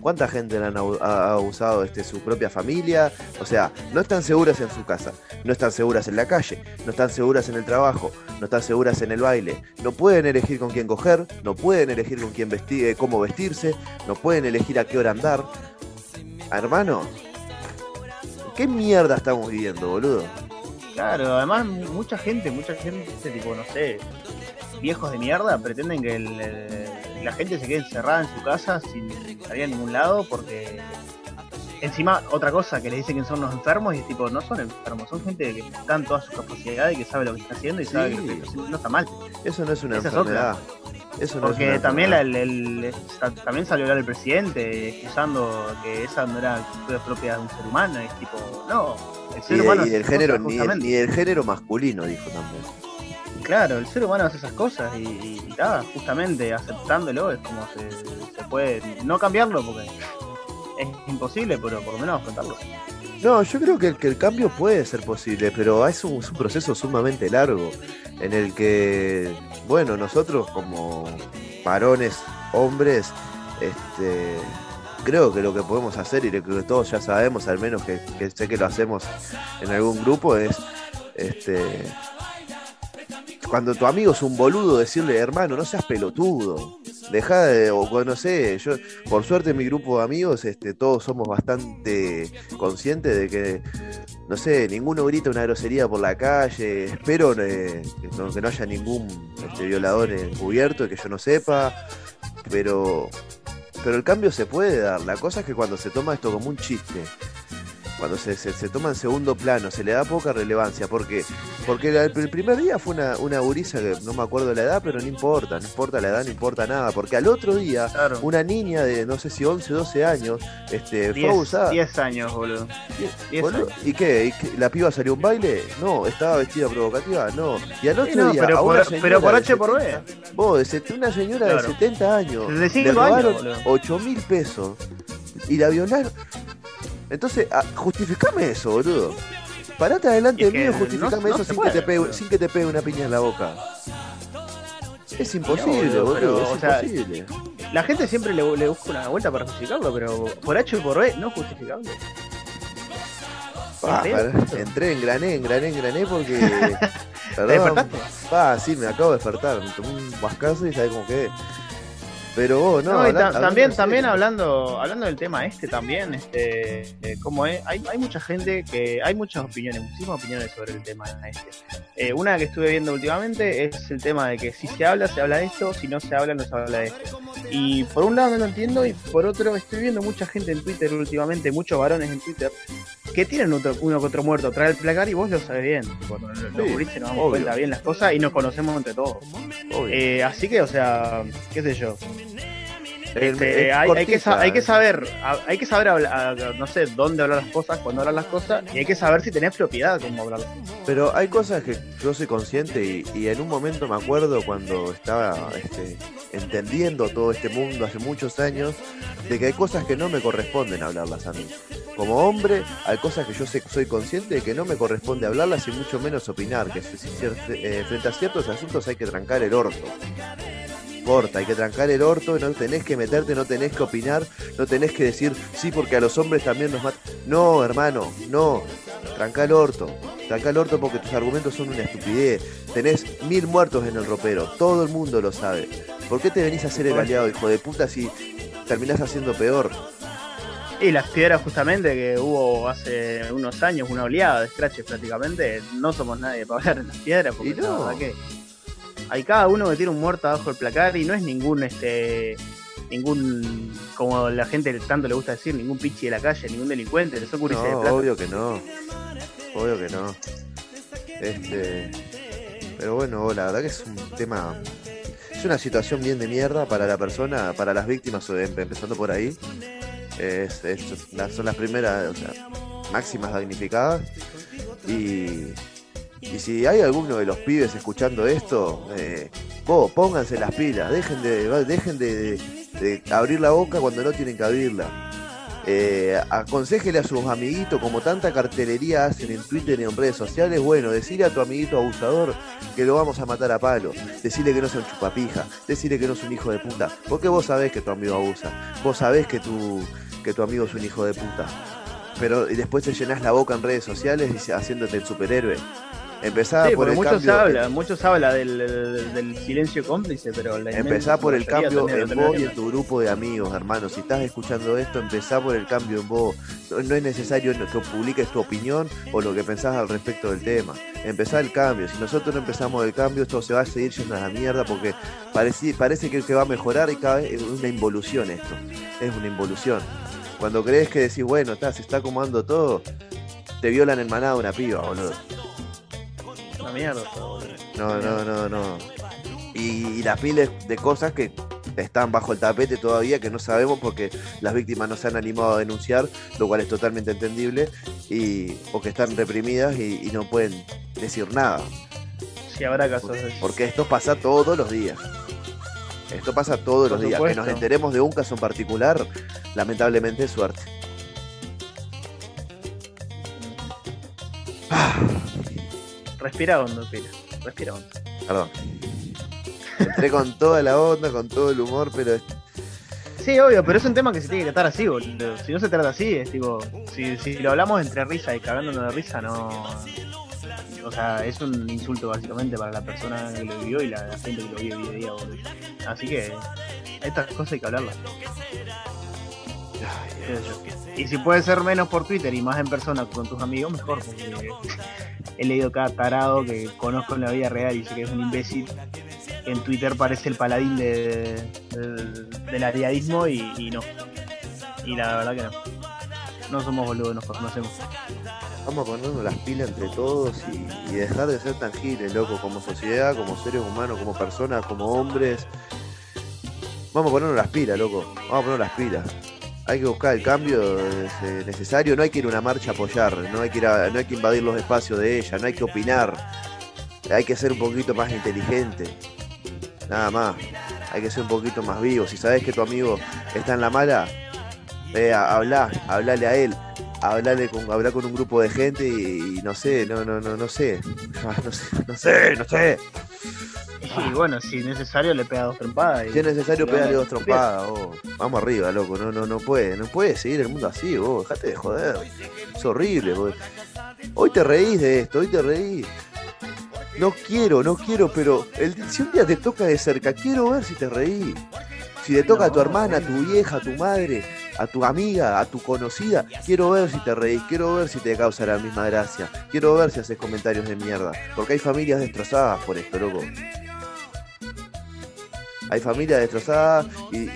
¿Cuánta gente han abusado este, su propia familia? O sea, no están seguras en su casa, no están seguras en la calle, no están seguras en el trabajo, no están seguras en el baile, no pueden elegir con quién coger, no pueden elegir con quién vestir, eh, cómo vestirse, no pueden elegir a qué hora andar. Hermano, ¿qué mierda estamos viviendo, boludo? Claro, además mucha gente, mucha gente, tipo, no sé, viejos de mierda pretenden que el la gente se quede encerrada en su casa sin salir a ningún lado porque encima otra cosa que le dicen que son los enfermos y es tipo no son enfermos son gente que está en toda su capacidad y que sabe lo que está haciendo y sabe que no está mal. Eso no es una enfermedad. Eso no porque también el, también salió el presidente excusando que esa no era propia de un ser humano es tipo no el ser humano y el género ni, ni el género masculino dijo también Claro, el ser humano hace esas cosas y, y, justamente aceptándolo es como se, puede no cambiarlo porque es imposible, pero por lo menos afrontarlo. No, yo creo que el, que el cambio puede ser posible, pero es un, proceso sumamente largo en el que, bueno, nosotros como varones, hombres, este, creo que lo que podemos hacer y lo que todos ya sabemos, al menos que, que sé que lo hacemos en algún grupo, es este, cuando tu amigo es un boludo, decirle, hermano, no seas pelotudo. Deja de, o no sé, yo, por suerte mi grupo de amigos, este, todos somos bastante conscientes de que, no sé, ninguno grita una grosería por la calle. Espero eh, que, no, haya ningún este, violador encubierto, que yo no sepa. Pero, pero el cambio se puede dar. La cosa es que cuando se toma esto como un chiste cuando se, se, toma en segundo plano, se le da poca relevancia. ¿Por qué? Porque el, primer día fue una, una gurisa que no me acuerdo la edad, pero no importa, no importa la edad, no importa nada. Porque al otro día, una niña de no sé si 11, 12 años, este, fue abusada. 10 años, boludo. ¿Y qué? ¿La piba salió a un baile? No. ¿Estaba vestida provocativa? No. Y al otro día, pero, por, pero por H por B. Vos, una señora de 70 años, le robaron 8 mil pesos y la violaron. Entonces, ah, justificame eso, boludo. Parate adelante de mí y justificame eso sin, que te pegue, sin que te pegue una piña en la boca. Es imposible, boludo, es imposible. La gente siempre le, le, busca una vuelta para justificarlo, pero por H y por B no justificable. Ah, entré, engrané, engrané, engrané porque. perdón. ¿Te despertaste? Ah, sí, me acabo de despertar. Me tomé un vascazo y sabes cómo quedé. Pero vos, no. No, y habla- ta- hablando también, también hablando, hablando del tema este también, este, eh, como es, hay, hay mucha gente que, hay muchas opiniones, muchísimas opiniones sobre el tema este. Eh, una que estuve viendo últimamente es el tema de que si se habla, se habla de esto, si no se habla, no se habla de esto. Y por un lado no lo entiendo y por otro estoy viendo mucha gente en Twitter últimamente, muchos varones en Twitter, que tienen otro, uno que otro muerto, trae el placar y vos lo sabés bien. Cuando los Sí, nos damos obvio. cuenta bien las cosas y nos conocemos entre todos. Eh, así que, o sea, qué sé yo. Este, es hay, hay que, hay saber, hay que saber hablar, no sé, dónde hablar las cosas, cuándo hablar las cosas, y hay que saber si tenés propiedad como hablarlas. Pero hay cosas que yo soy consciente y, y en un momento me acuerdo cuando estaba este, entendiendo todo este mundo hace muchos años, de que hay cosas que no me corresponden hablarlas a mí. Como hombre, hay cosas que yo sé- soy consciente de que no me corresponde hablarlas y mucho menos opinar, que si- si cier- eh, frente a ciertos asuntos hay que trancar el orto. Corta, hay que trancar el orto, no tenés que meterte, no tenés que opinar, no tenés que decir, sí, porque a los hombres también nos matan. No, hermano, no. Tranca el orto. Tranca el orto porque tus argumentos son una estupidez. Tenés mil muertos en el ropero, todo el mundo lo sabe. ¿Por qué te venís a hacer el aliado, hijo de puta, si terminás haciendo peor? Y las piedras justamente que hubo hace unos años, una oleada de scratches prácticamente, no somos nadie para hablar en las piedras, porque Y no. la verdad que hay cada uno que tiene un muerto abajo del placar y no es ningún este ningún como la gente tanto le gusta decir, ningún pichi de la calle, ningún delincuente, son gurises de No, plata. obvio que no. Obvio que no. Este. Pero bueno, la verdad que es un tema. Es una situación bien de mierda para la persona, para las víctimas, em- empezando por ahí. Es, son las primeras, o sea, máximas damnificadas. Y, y si hay alguno de los pibes escuchando esto, eh, vos, pónganse las pilas, dejen de, dejen de, abrir la boca cuando no tienen que abrirla. Eh, aconsejele a sus amiguitos, como tanta cartelería hacen en Twitter y en redes sociales, bueno, decirle a tu amiguito abusador que lo vamos a matar a palo, decirle que no es un chupapija, decirle que no es un hijo de puta, porque vos sabés que tu amigo abusa, vos sabés que tu, que tu amigo es un hijo de puta, pero y después te llenás la boca en redes sociales y haciéndote el superhéroe. Empezá Sí, por el muchos cambio, habla, muchos habla del, del- del silencio cómplice, pero la Empezá por el cambio en vos y en tu grupo de amigos, hermano. Si estás escuchando esto, empezá por el cambio en vos. No, no es necesario que publiques tu opinión o lo que pensás al respecto del tema. Empezá el cambio. Si nosotros no empezamos el cambio, esto se va a seguir yendo a la mierda porque parece, parece que, que va a mejorar y cada vez es una involución esto. Es una involución. Cuando crees que decís, bueno, está, se está acomodando todo, te violan el manado una piba, boludo. Una mierda. No, no, no, no. Y, y las miles de cosas que están bajo el tapete todavía que no sabemos porque las víctimas no se han animado a denunciar, lo cual es totalmente entendible, y, o que están reprimidas y, y no pueden decir nada. Sí, habrá casos eso. Porque esto pasa todos los días. Esto pasa todos Por los días. Que nos enteremos de un caso en particular, lamentablemente es suerte. Respira hondo, pila. Respira hondo. Perdón. Entré con toda la onda, con todo el humor, pero Sí, obvio, pero es un tema que se tiene que tratar así, boludo. Si no se trata así, es tipo, si, si lo hablamos entre risa y cagándonos de risa, no. O sea, es un insulto básicamente para la persona que lo vivió y la, la gente que lo vive día a día, boludo. Así que estas cosas hay que hablarlas. Y si puede ser menos por Twitter y más en persona con tus amigos, mejor, porque he leído cada tarado que conozco en la vida real y sé que es un imbécil. En Twitter parece el paladín de, del- ariadismo y, no. Y la verdad que no. No somos boludos, nos conocemos. Vamos a ponernos las pilas entre todos y, y dejar de ser tan giles, loco, como sociedad, como seres humanos, como personas, como hombres. Vamos a ponernos las pilas, loco. Vamos a ponernos las pilas. Hay que buscar el cambio eh, necesario, no hay que ir a una marcha a apoyar, no hay que ir a- no hay que invadir los espacios de ella, no hay que opinar. Hay que ser un poquito más inteligente. Nada más. Hay que ser un poquito más vivo. Si sabes que tu amigo está en la mala, eh, habla, hablale a él hablarle con, hablar con un grupo de gente y, y no sé, no, no, no, no sé. Ah, No sé, no sé, no sé. Y bueno, si es necesario le pega dos trompadas. y- Si es necesario pegarle dos trompadas, vos. Vamos arriba, loco. No, no, no puede, no puede seguir el mundo así, vos. Dejate de joder. Es horrible, vos. Hoy te reís de esto, hoy te reís. No quiero, no quiero, pero el, si un día te toca de cerca, quiero ver si te reís. Si te toca a tu hermana, a tu vieja, a tu madre, a tu amiga, a tu conocida, quiero ver si te reís, quiero ver si te causa la misma gracia, quiero ver si haces comentarios de mierda. Porque hay familias destrozadas por esto, loco. Hay familias destrozadas y,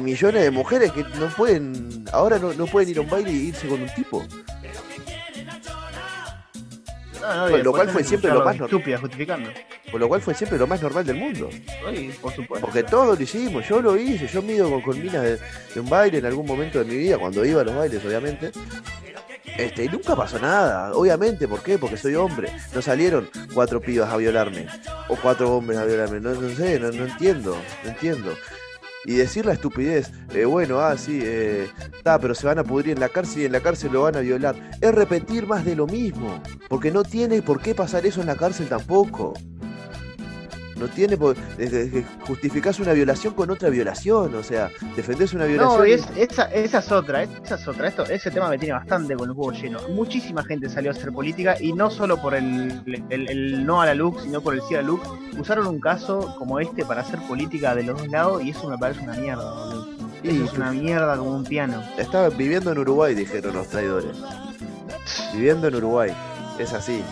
millones de mujeres que no pueden, ahora no, no pueden ir a un baile y irse con un tipo. No, no, Lo cual fue siempre lo más normal. justificando. Por lo cual fue siempre lo más normal del mundo. Sí, por supuesto. Porque todos lo hicimos, yo lo hice, yo mido con, con minas de, de un baile en algún momento de mi vida, cuando iba a los bailes, obviamente. Este, y nunca pasó nada, obviamente, ¿por qué? Porque soy hombre. No salieron cuatro pibas a violarme, o cuatro hombres a violarme, no, no sé, no, no entiendo, no entiendo. Y decir la estupidez, eh, bueno, ah, sí, eh, está, pero se van a pudrir en la cárcel y en la cárcel lo van a violar. Es repetir más de lo mismo, porque no tiene por qué pasar eso en la cárcel tampoco. No tiene por. Justificás una violación con otra violación, o sea, defendés una violación. No, y- es, esa, esa es otra, esa es otra. Esto, ese tema me tiene bastante con el huevo lleno. Muchísima gente salió a hacer política y no solo por el, el- el no a la luz, sino por el sí a la luz. Usaron un caso como este para hacer política de los dos lados y eso me parece una mierda, boludo. Eso es una mierda como un piano. Estaba viviendo en Uruguay, dijeron los traidores. Viviendo en Uruguay. Es así.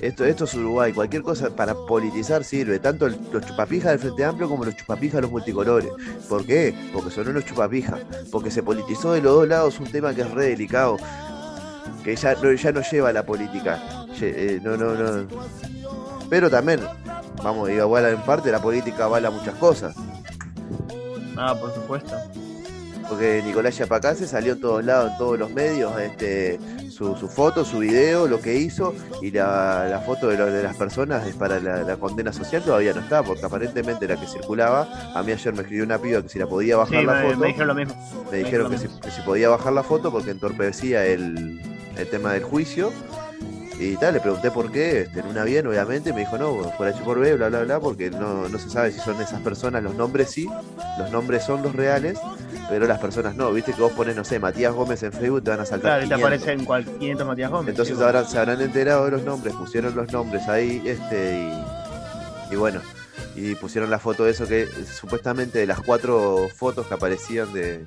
Esto, esto es Uruguay. Cualquier cosa para politizar sirve. Tanto el- los chupapijas del Frente Amplio como los chupapijas de los multicolores. ¿Por qué? Porque son unos chupapijas. Porque se politizó de los dos lados un tema que es re delicado. Que ya no, ya no lleva a la política. Eh, no, no, no. Pero también, vamos, igual en parte la política avala muchas cosas. Ah, por supuesto. Porque Nicolás Yapacase salió en todos lados, en todos los medios, este, su, su foto, su video, lo que hizo, y la, la foto de, lo- de las personas es para la, la condena social todavía no está, porque aparentemente la que circulaba, a mí ayer me escribió una piba que si la podía bajar Sí, la me, foto, me dijeron lo mismo. me dijeron que si, que si podía bajar la foto porque entorpecía el, el tema del juicio. Y tal, le pregunté por qué, este, en una bien, obviamente, me dijo, no, por H por B, bla, bla, bla, porque no, no se sabe si son esas personas, los nombres sí, los nombres son los reales, pero las personas no, viste que vos pones, no sé, Matías Gómez en Facebook, te van a saltar Claro, y te 500. aparecen cual 500 Matías Gómez. Entonces sí, habrán- se habrán enterado de los nombres, pusieron los nombres ahí, este, y, y bueno, y pusieron la foto de eso que supuestamente de las cuatro fotos que aparecían de,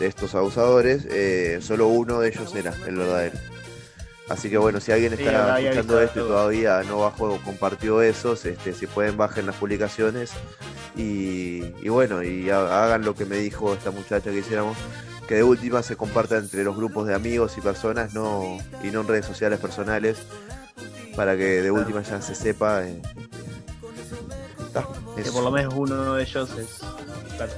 de estos abusadores, eh, solo uno de ellos era el verdadero. Así que bueno, si alguien está escuchando esto y todavía no bajó o compartió esos, este, si pueden bajen las publicaciones y, y bueno, y ha- hagan lo que me dijo esta muchacha que hiciéramos, que de última se comparta entre los grupos de amigos y personas no y no en redes sociales personales, para que de última ya se sepa. eh, Que eso. por lo menos uno de ellos es. claro.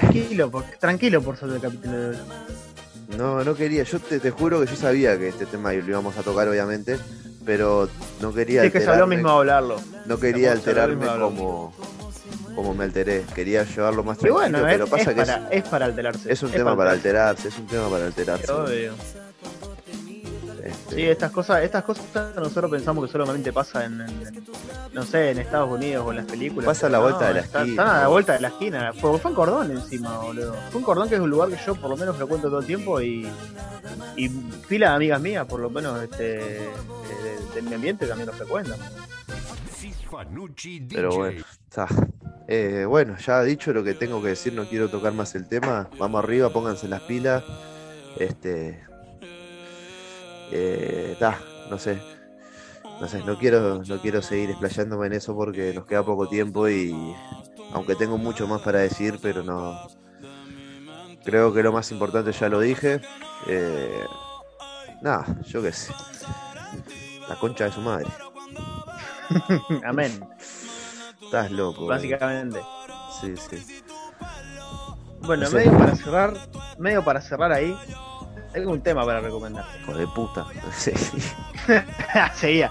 Tranquilo, por, tranquilo por sobre el capítulo de hoy. No, no quería, yo te, te juro que yo sabía que este tema lo íbamos a tocar obviamente, pero no quería Sí, es que mismo a hablarlo. No quería alterarme como, como me alteré. Quería llevarlo más tranquilo, bueno, pero es, pasa es que es, para, es para alterarse. es un tema para alterarse. alterarse, es un tema para alterarse. Obvio. Este, Sí, estas cosas, estas cosas nosotros pensamos que solamente pasa en, en- no sé, en Estados Unidos o en las películas. Pasa a la vuelta de la está- esquina, Están a la vuelta de la esquina. Fue, fue un cordón encima, boludo. Fue un cordón que es un lugar que yo por lo menos frecuento todo el tiempo y, y pila de amigas mías, por lo menos este, de, de mi ambiente también lo frecuentan. Pero bueno, ta. Eh, bueno, ya dicho lo que tengo que decir, no quiero tocar más el tema. Vamos arriba, pónganse las pilas. Este. Eh, ta, no sé. No sé, no quiero, no quiero seguir explayándome en eso porque nos queda poco tiempo y. Aunque tengo mucho más para decir, pero no. Creo que lo más importante ya lo dije. Eh, nada, yo qué sé. La concha de su madre. Amén, Estás loco. boludo. básicamente. Sí, sí. Bueno, No sé. medio para cerrar, medio para cerrar ahí, tengo un tema para recomendar. Hijo de puta. Sí. Seguía.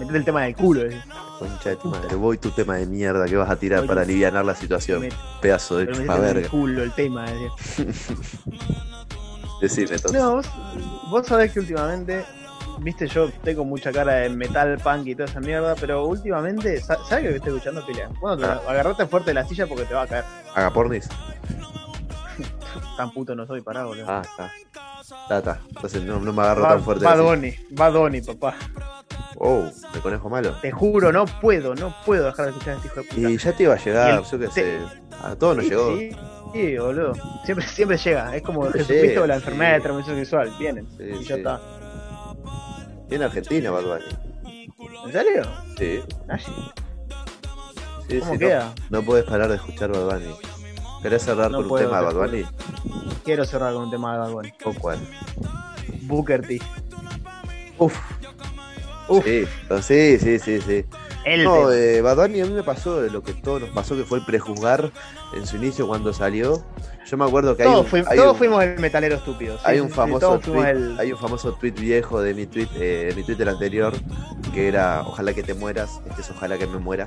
Metete el tema del culo. eh. Concha de tu madre. Voy tu tema de mierda que vas a tirar Voy para aliviar la situación. Me- Pedazo de chupa metete el verga. culo el tema. decía. Decime entonces. No, vos, vos sabés que últimamente, viste, yo tengo mucha cara de metal, punk y toda esa mierda, pero últimamente, sa- ¿sabes que estoy escuchando pelea? Bueno, te- Ah. agarrate fuerte de la silla porque te va a caer. Haga pornis. Tan puto no soy parado, boludo. Ah, está. Está, está. Entonces no, no me agarro Va- tan fuerte. silla. Bunny, Bad Bunny, papá. Oh, el conejo malo. Te juro, no puedo, no puedo dejar de escuchar a este hijo de puta. Y ya te iba a llegar, el yo qué te- sé. A todos nos Sí, llegó. Sí, sí, boludo. Siempre, siempre llega. Es como Jesucristo o la sí. enfermedad de transmisión sexual. Vienen. Sí, y ya está. En Argentina, Bad Bunny. ¿En serio? Sí, ¿Cómo queda? No, no puedes parar de escuchar Bad Bunny. ¿Querés cerrar No con un tema de Bad. Bunny? Quiero cerrar con un tema de Bad Bunny. ¿Con cuál? Booker T. Uf. Uf. Sí, oh, sí, sí, sí, sí. El No, eh, Bad Bunny a mí me pasó de lo que todos nos pasó, que fue el prejuzgar en su inicio cuando salió. Yo me acuerdo que hay todos un, fuimos, hay todos un- fuimos el metalero estúpido. sí, hay sí, un sí, famoso fuimos tweet, el- hay un famoso tweet viejo de mi tweet, eh, de mi Twitter anterior, que era ojalá que te mueras, este es ojalá que me muera.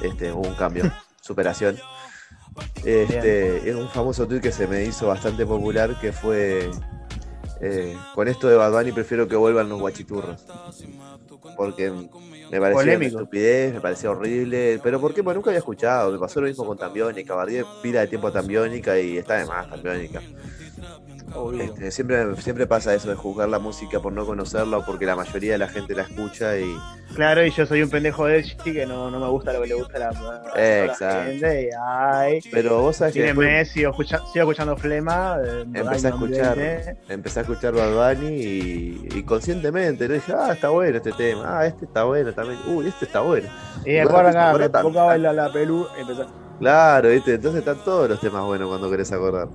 Este, hubo un cambio, superación. Este, es un famoso tweet que se me hizo bastante popular que fue eh, con esto de Bad Bunny prefiero que vuelvan los guachiturros. Porque me parecía una Polémico. estupidez, me parecía horrible, pero ¿por qué? Pues nunca había escuchado, me pasó lo mismo con Tambiónica, barrié pila de tiempo a Tambiónica y está de más Tambiónica. Este, siempre, siempre pasa eso de juzgar la música por no conocerla o porque la mayoría de la gente la escucha y Claro, y yo soy un pendejo de Edgy que no, no me gusta lo que le gusta a la, la Exacto. gente. Y, ay, pero vos sabés que tiene después mes, sigo, escucha- sigo escuchando Flema. eh, empecé a escuchar 2020. empecé a escuchar Bad Bunny y, y conscientemente le dije ah está bueno este tema ah este está bueno también uy este está bueno Y después acá Ahora me tanto. pongo a bailar la pelú. empezó- claro viste entonces están todos los temas buenos cuando querés acordar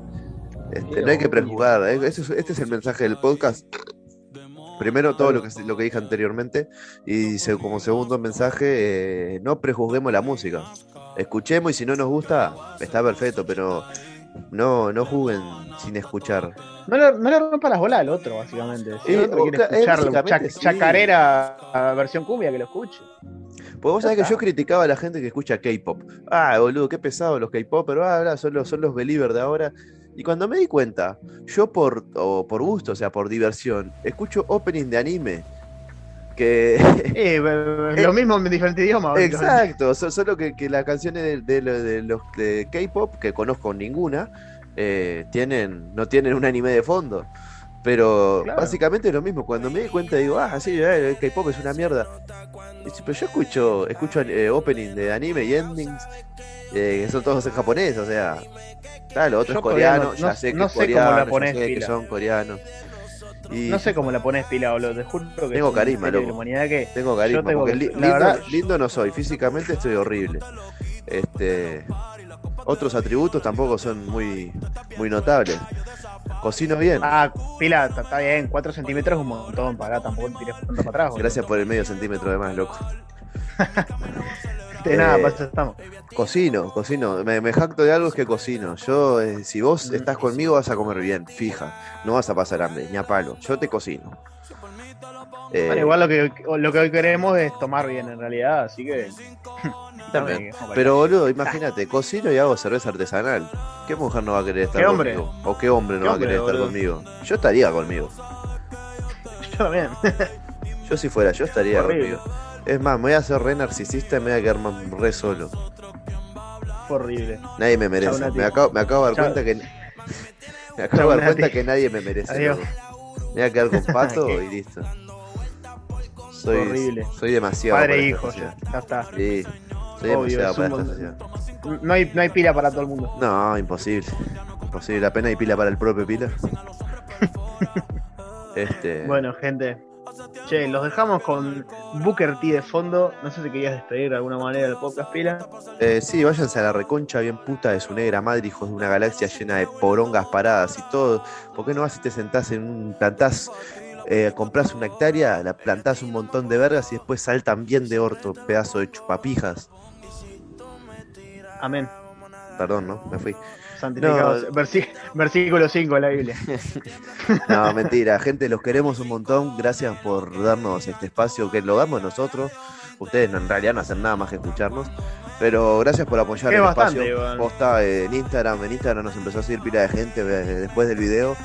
este, no hay que prejuzgar ¿eh? Este es el mensaje del podcast Primero, todo lo que, lo que dije anteriormente. Y se- como segundo mensaje, eh, no prejuzguemos la música. Escuchemos y si no nos gusta, está perfecto, pero no, no juzguen sin escuchar. No le, no le rompa las bolas al otro, básicamente. Si Eh, el otro o quiere eh, escucharlo, básicamente chac- sí. chacarera a versión cumbia, que lo escuche. Pues vos sabés que yo criticaba a la gente que escucha K-pop. Ah, boludo, qué pesado los K-pop, pero ahora son los, son los believers de ahora. Y cuando me di cuenta, yo por, o por gusto, o sea, por diversión, escucho opening de anime. Que. Eh, lo mismo en diferente idioma. Exacto, so- solo que, que las canciones de, de lo- de los de K-pop, que conozco ninguna, eh, tienen, no tienen un anime de fondo. Pero Claro. básicamente es lo mismo. Cuando me di cuenta, digo, ah, sí, eh, el K-pop es una mierda. Pero yo escucho, escucho eh, opening de anime y endings, eh, que son todos en japonés, o sea. Claro, otro Yo es coreano, no- ya sé que no es sé cómo la coreano, ya ponés que pila. son coreanos. Y No sé cómo la pones pila, boludo. Te juro que Tengo carisma, loco. la humanidad que Tengo carisma, tengo- porque lindo, verdad- lindo no soy, físicamente estoy horrible. Este, otros atributos tampoco son muy, muy notables. Cocino bien, Ah, pila, está, bien, 4 centímetros es un montón, pará, tampoco te tires tanto para atrás. boludo. gracias por el medio centímetro de más, loco. De nada, Eh, para eso estamos. Cocino, cocino, me, me jacto de algo es que cocino. Yo, eh, si vos Mm. estás conmigo, vas a comer bien, fija. No vas a pasar hambre, ni a palo. Yo te cocino. Eh, Bueno, igual lo que, lo que hoy queremos es tomar bien en realidad, así que. También. Pero boludo, imagínate, cocino y hago cerveza artesanal. ¿Qué mujer no va a querer estar ¿Qué hombre? conmigo? ¿O qué hombre no ¿Qué va a querer estar conmigo? Yo estaría conmigo. yo también. Yo si fuera, yo estaría conmigo. Es más, me voy a hacer re narcisista y me voy a quedar más- re solo. Horrible. Nadie me merece. Chau, me, acabo, me acabo de dar Chau. cuenta que. Me acabo Chau, de dar cuenta Nati. que nadie me merece. Adiós. Me voy a quedar con pato y listo. Soy, Horrible. soy demasiado. Padre e hijo, ya, ya está. Sí, soy Obvio, demasiado para esta sociedad. No hay, no hay pila para todo el mundo. No, imposible. Imposible. Apenas hay pila para el propio pila. este. Bueno, gente. Che, los dejamos con Booker T de fondo. No sé si querías despedir de alguna manera del podcast pila. Eh, sí, váyanse a la reconcha bien puta de su negra madre, hijos de una galaxia llena de porongas paradas y todo. ¿Por qué no vas y te sentás en un plantás, eh, compras una hectárea, la plantás un montón de vergas y después saltan bien de orto, pedazo de chupapijas? Amén. Perdón, ¿no? Me fui. Santificados. No. Versículo 5 de la Biblia. No, mentira, gente, los queremos un montón. Gracias por darnos este espacio que lo damos nosotros. Ustedes en realidad no hacen nada más que escucharnos. Pero gracias por apoyar el bastante, espacio. Posta en Instagram, en Instagram nos empezó a seguir pila de gente después del video.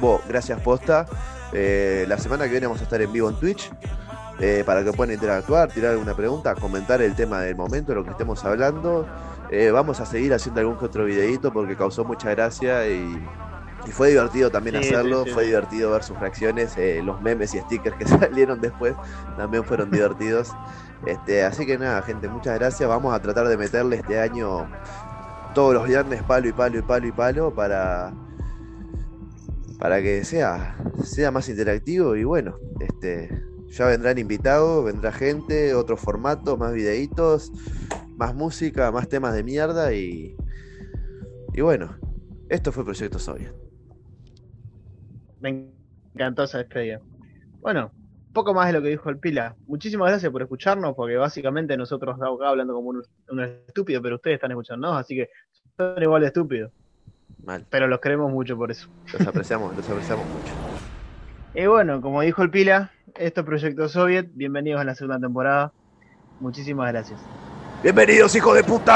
Vos, gracias posta. Eh, la semana que viene vamos a estar en vivo en Twitch. eh, para que puedan interactuar, tirar alguna pregunta, comentar el tema del momento, lo que estemos hablando. Eh, vamos a seguir haciendo algún que otro videito porque causó mucha gracia y Y fue divertido también Sí, hacerlo, sí, sí. fue divertido ver sus reacciones, eh, los memes y stickers que salieron después también fueron divertidos. Este, así que nada, gente, muchas gracias. Vamos a tratar de meterle este año todos los viernes palo y palo y palo y palo para, para que sea, sea más interactivo y bueno, este, ya vendrán invitados, vendrá gente, otros formatos, más videitos, más música, más temas de mierda y, y bueno, esto fue Proyecto Soviet. Me encantó esa despedida. Bueno, poco más de lo que dijo el Pila. Muchísimas gracias por escucharnos, porque básicamente nosotros estamos acá hablando como un, un estúpido, pero ustedes están escuchándonos, así que son igual de estúpidos. Mal, Pero los queremos mucho por eso. los apreciamos, los apreciamos mucho. Y bueno, como dijo el Pila, esto es Proyecto Soviet. Bienvenidos a la segunda temporada. Muchísimas gracias. ¡Bienvenidos, hijo de puta!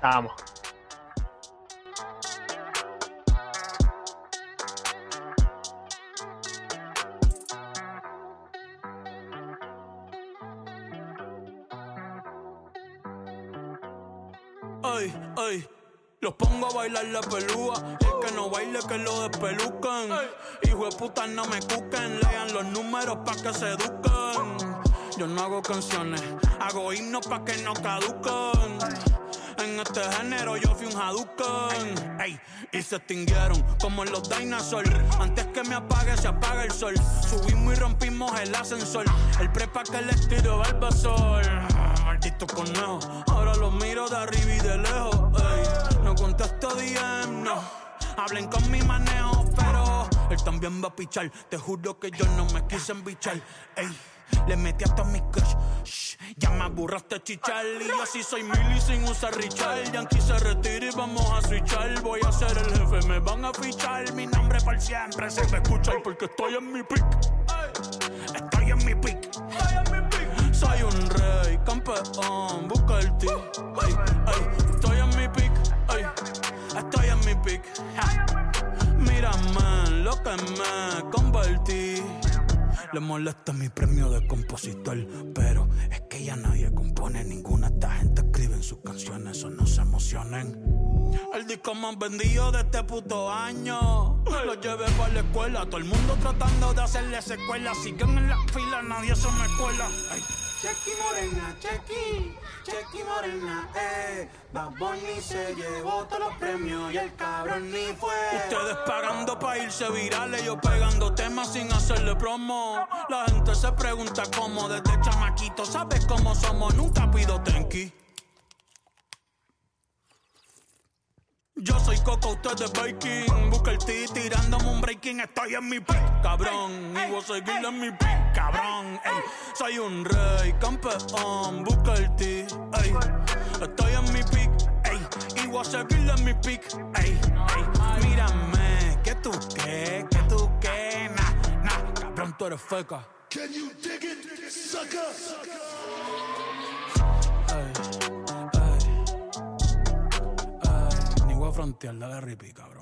Vamos. Los pongo a bailar la pelúa. El que no baile, que lo despelucan. Hijo de puta, no me cuquen. Lean los números pa' que se eduquen. Yo no hago canciones, hago himnos pa' que no caduquen. En este género yo fui un Hadouken Ey, y se extinguieron como en los dinosaurs Antes que me apague se apaga el sol Subimos y rompimos el ascensor El prepa que les tiro Balbasol Maldito conejo Ahora los miro de arriba y de lejos Ey, contesto DM, no Hablen con mi manejo, pero él también va a pichar. Te juro que yo no me quise embichar. Ey, le metí hasta mis crush. Ya me aburraste chichar. Y así soy mili sin usar Richard. Yankee se retira y vamos a switchar. Voy a ser el jefe, me van a fichar. Mi nombre por siempre se me escucha porque estoy en mi pick. Estoy en mi pick. Soy un rey, campeón, busca el ti. En mi pick. Ja. Mírame lo que me convertí. Le molesta mi premio de compositor, pero es que ya nadie compone ninguna. Esta gente escribe en sus canciones, o no se emocionen. El disco más vendido de este puto año. Lo llevé para la escuela, todo el mundo tratando de hacerle secuela. Siguen en la fila, nadie se me cuela. Ay. Chequi morena, chequi, chequi morena, eh. Bad se llevó todos los premios y el cabrón ni fue. Ustedes pagando pa' irse virales, yo pegando temas sin hacerle promo. La gente se pregunta cómo, desde chamaquito, ¿sabes cómo somos? Nunca pido tenki. Yo soy Coco, usted es Baking. Busca el T tirándome un breaking. Estoy en mi pick, cabrón. Y voy a seguir en mi pick, cabrón. Ey, soy un rey, campeón. Busca el T, ey. Estoy en mi pick, ey. Y voy a seguir en mi pick, ey. ey. Mírame, que tú qué, que tú qué. Nah, nah, cabrón, tú eres feca. Can you dig it, sucker? A frontear, dale ripi, cabrón,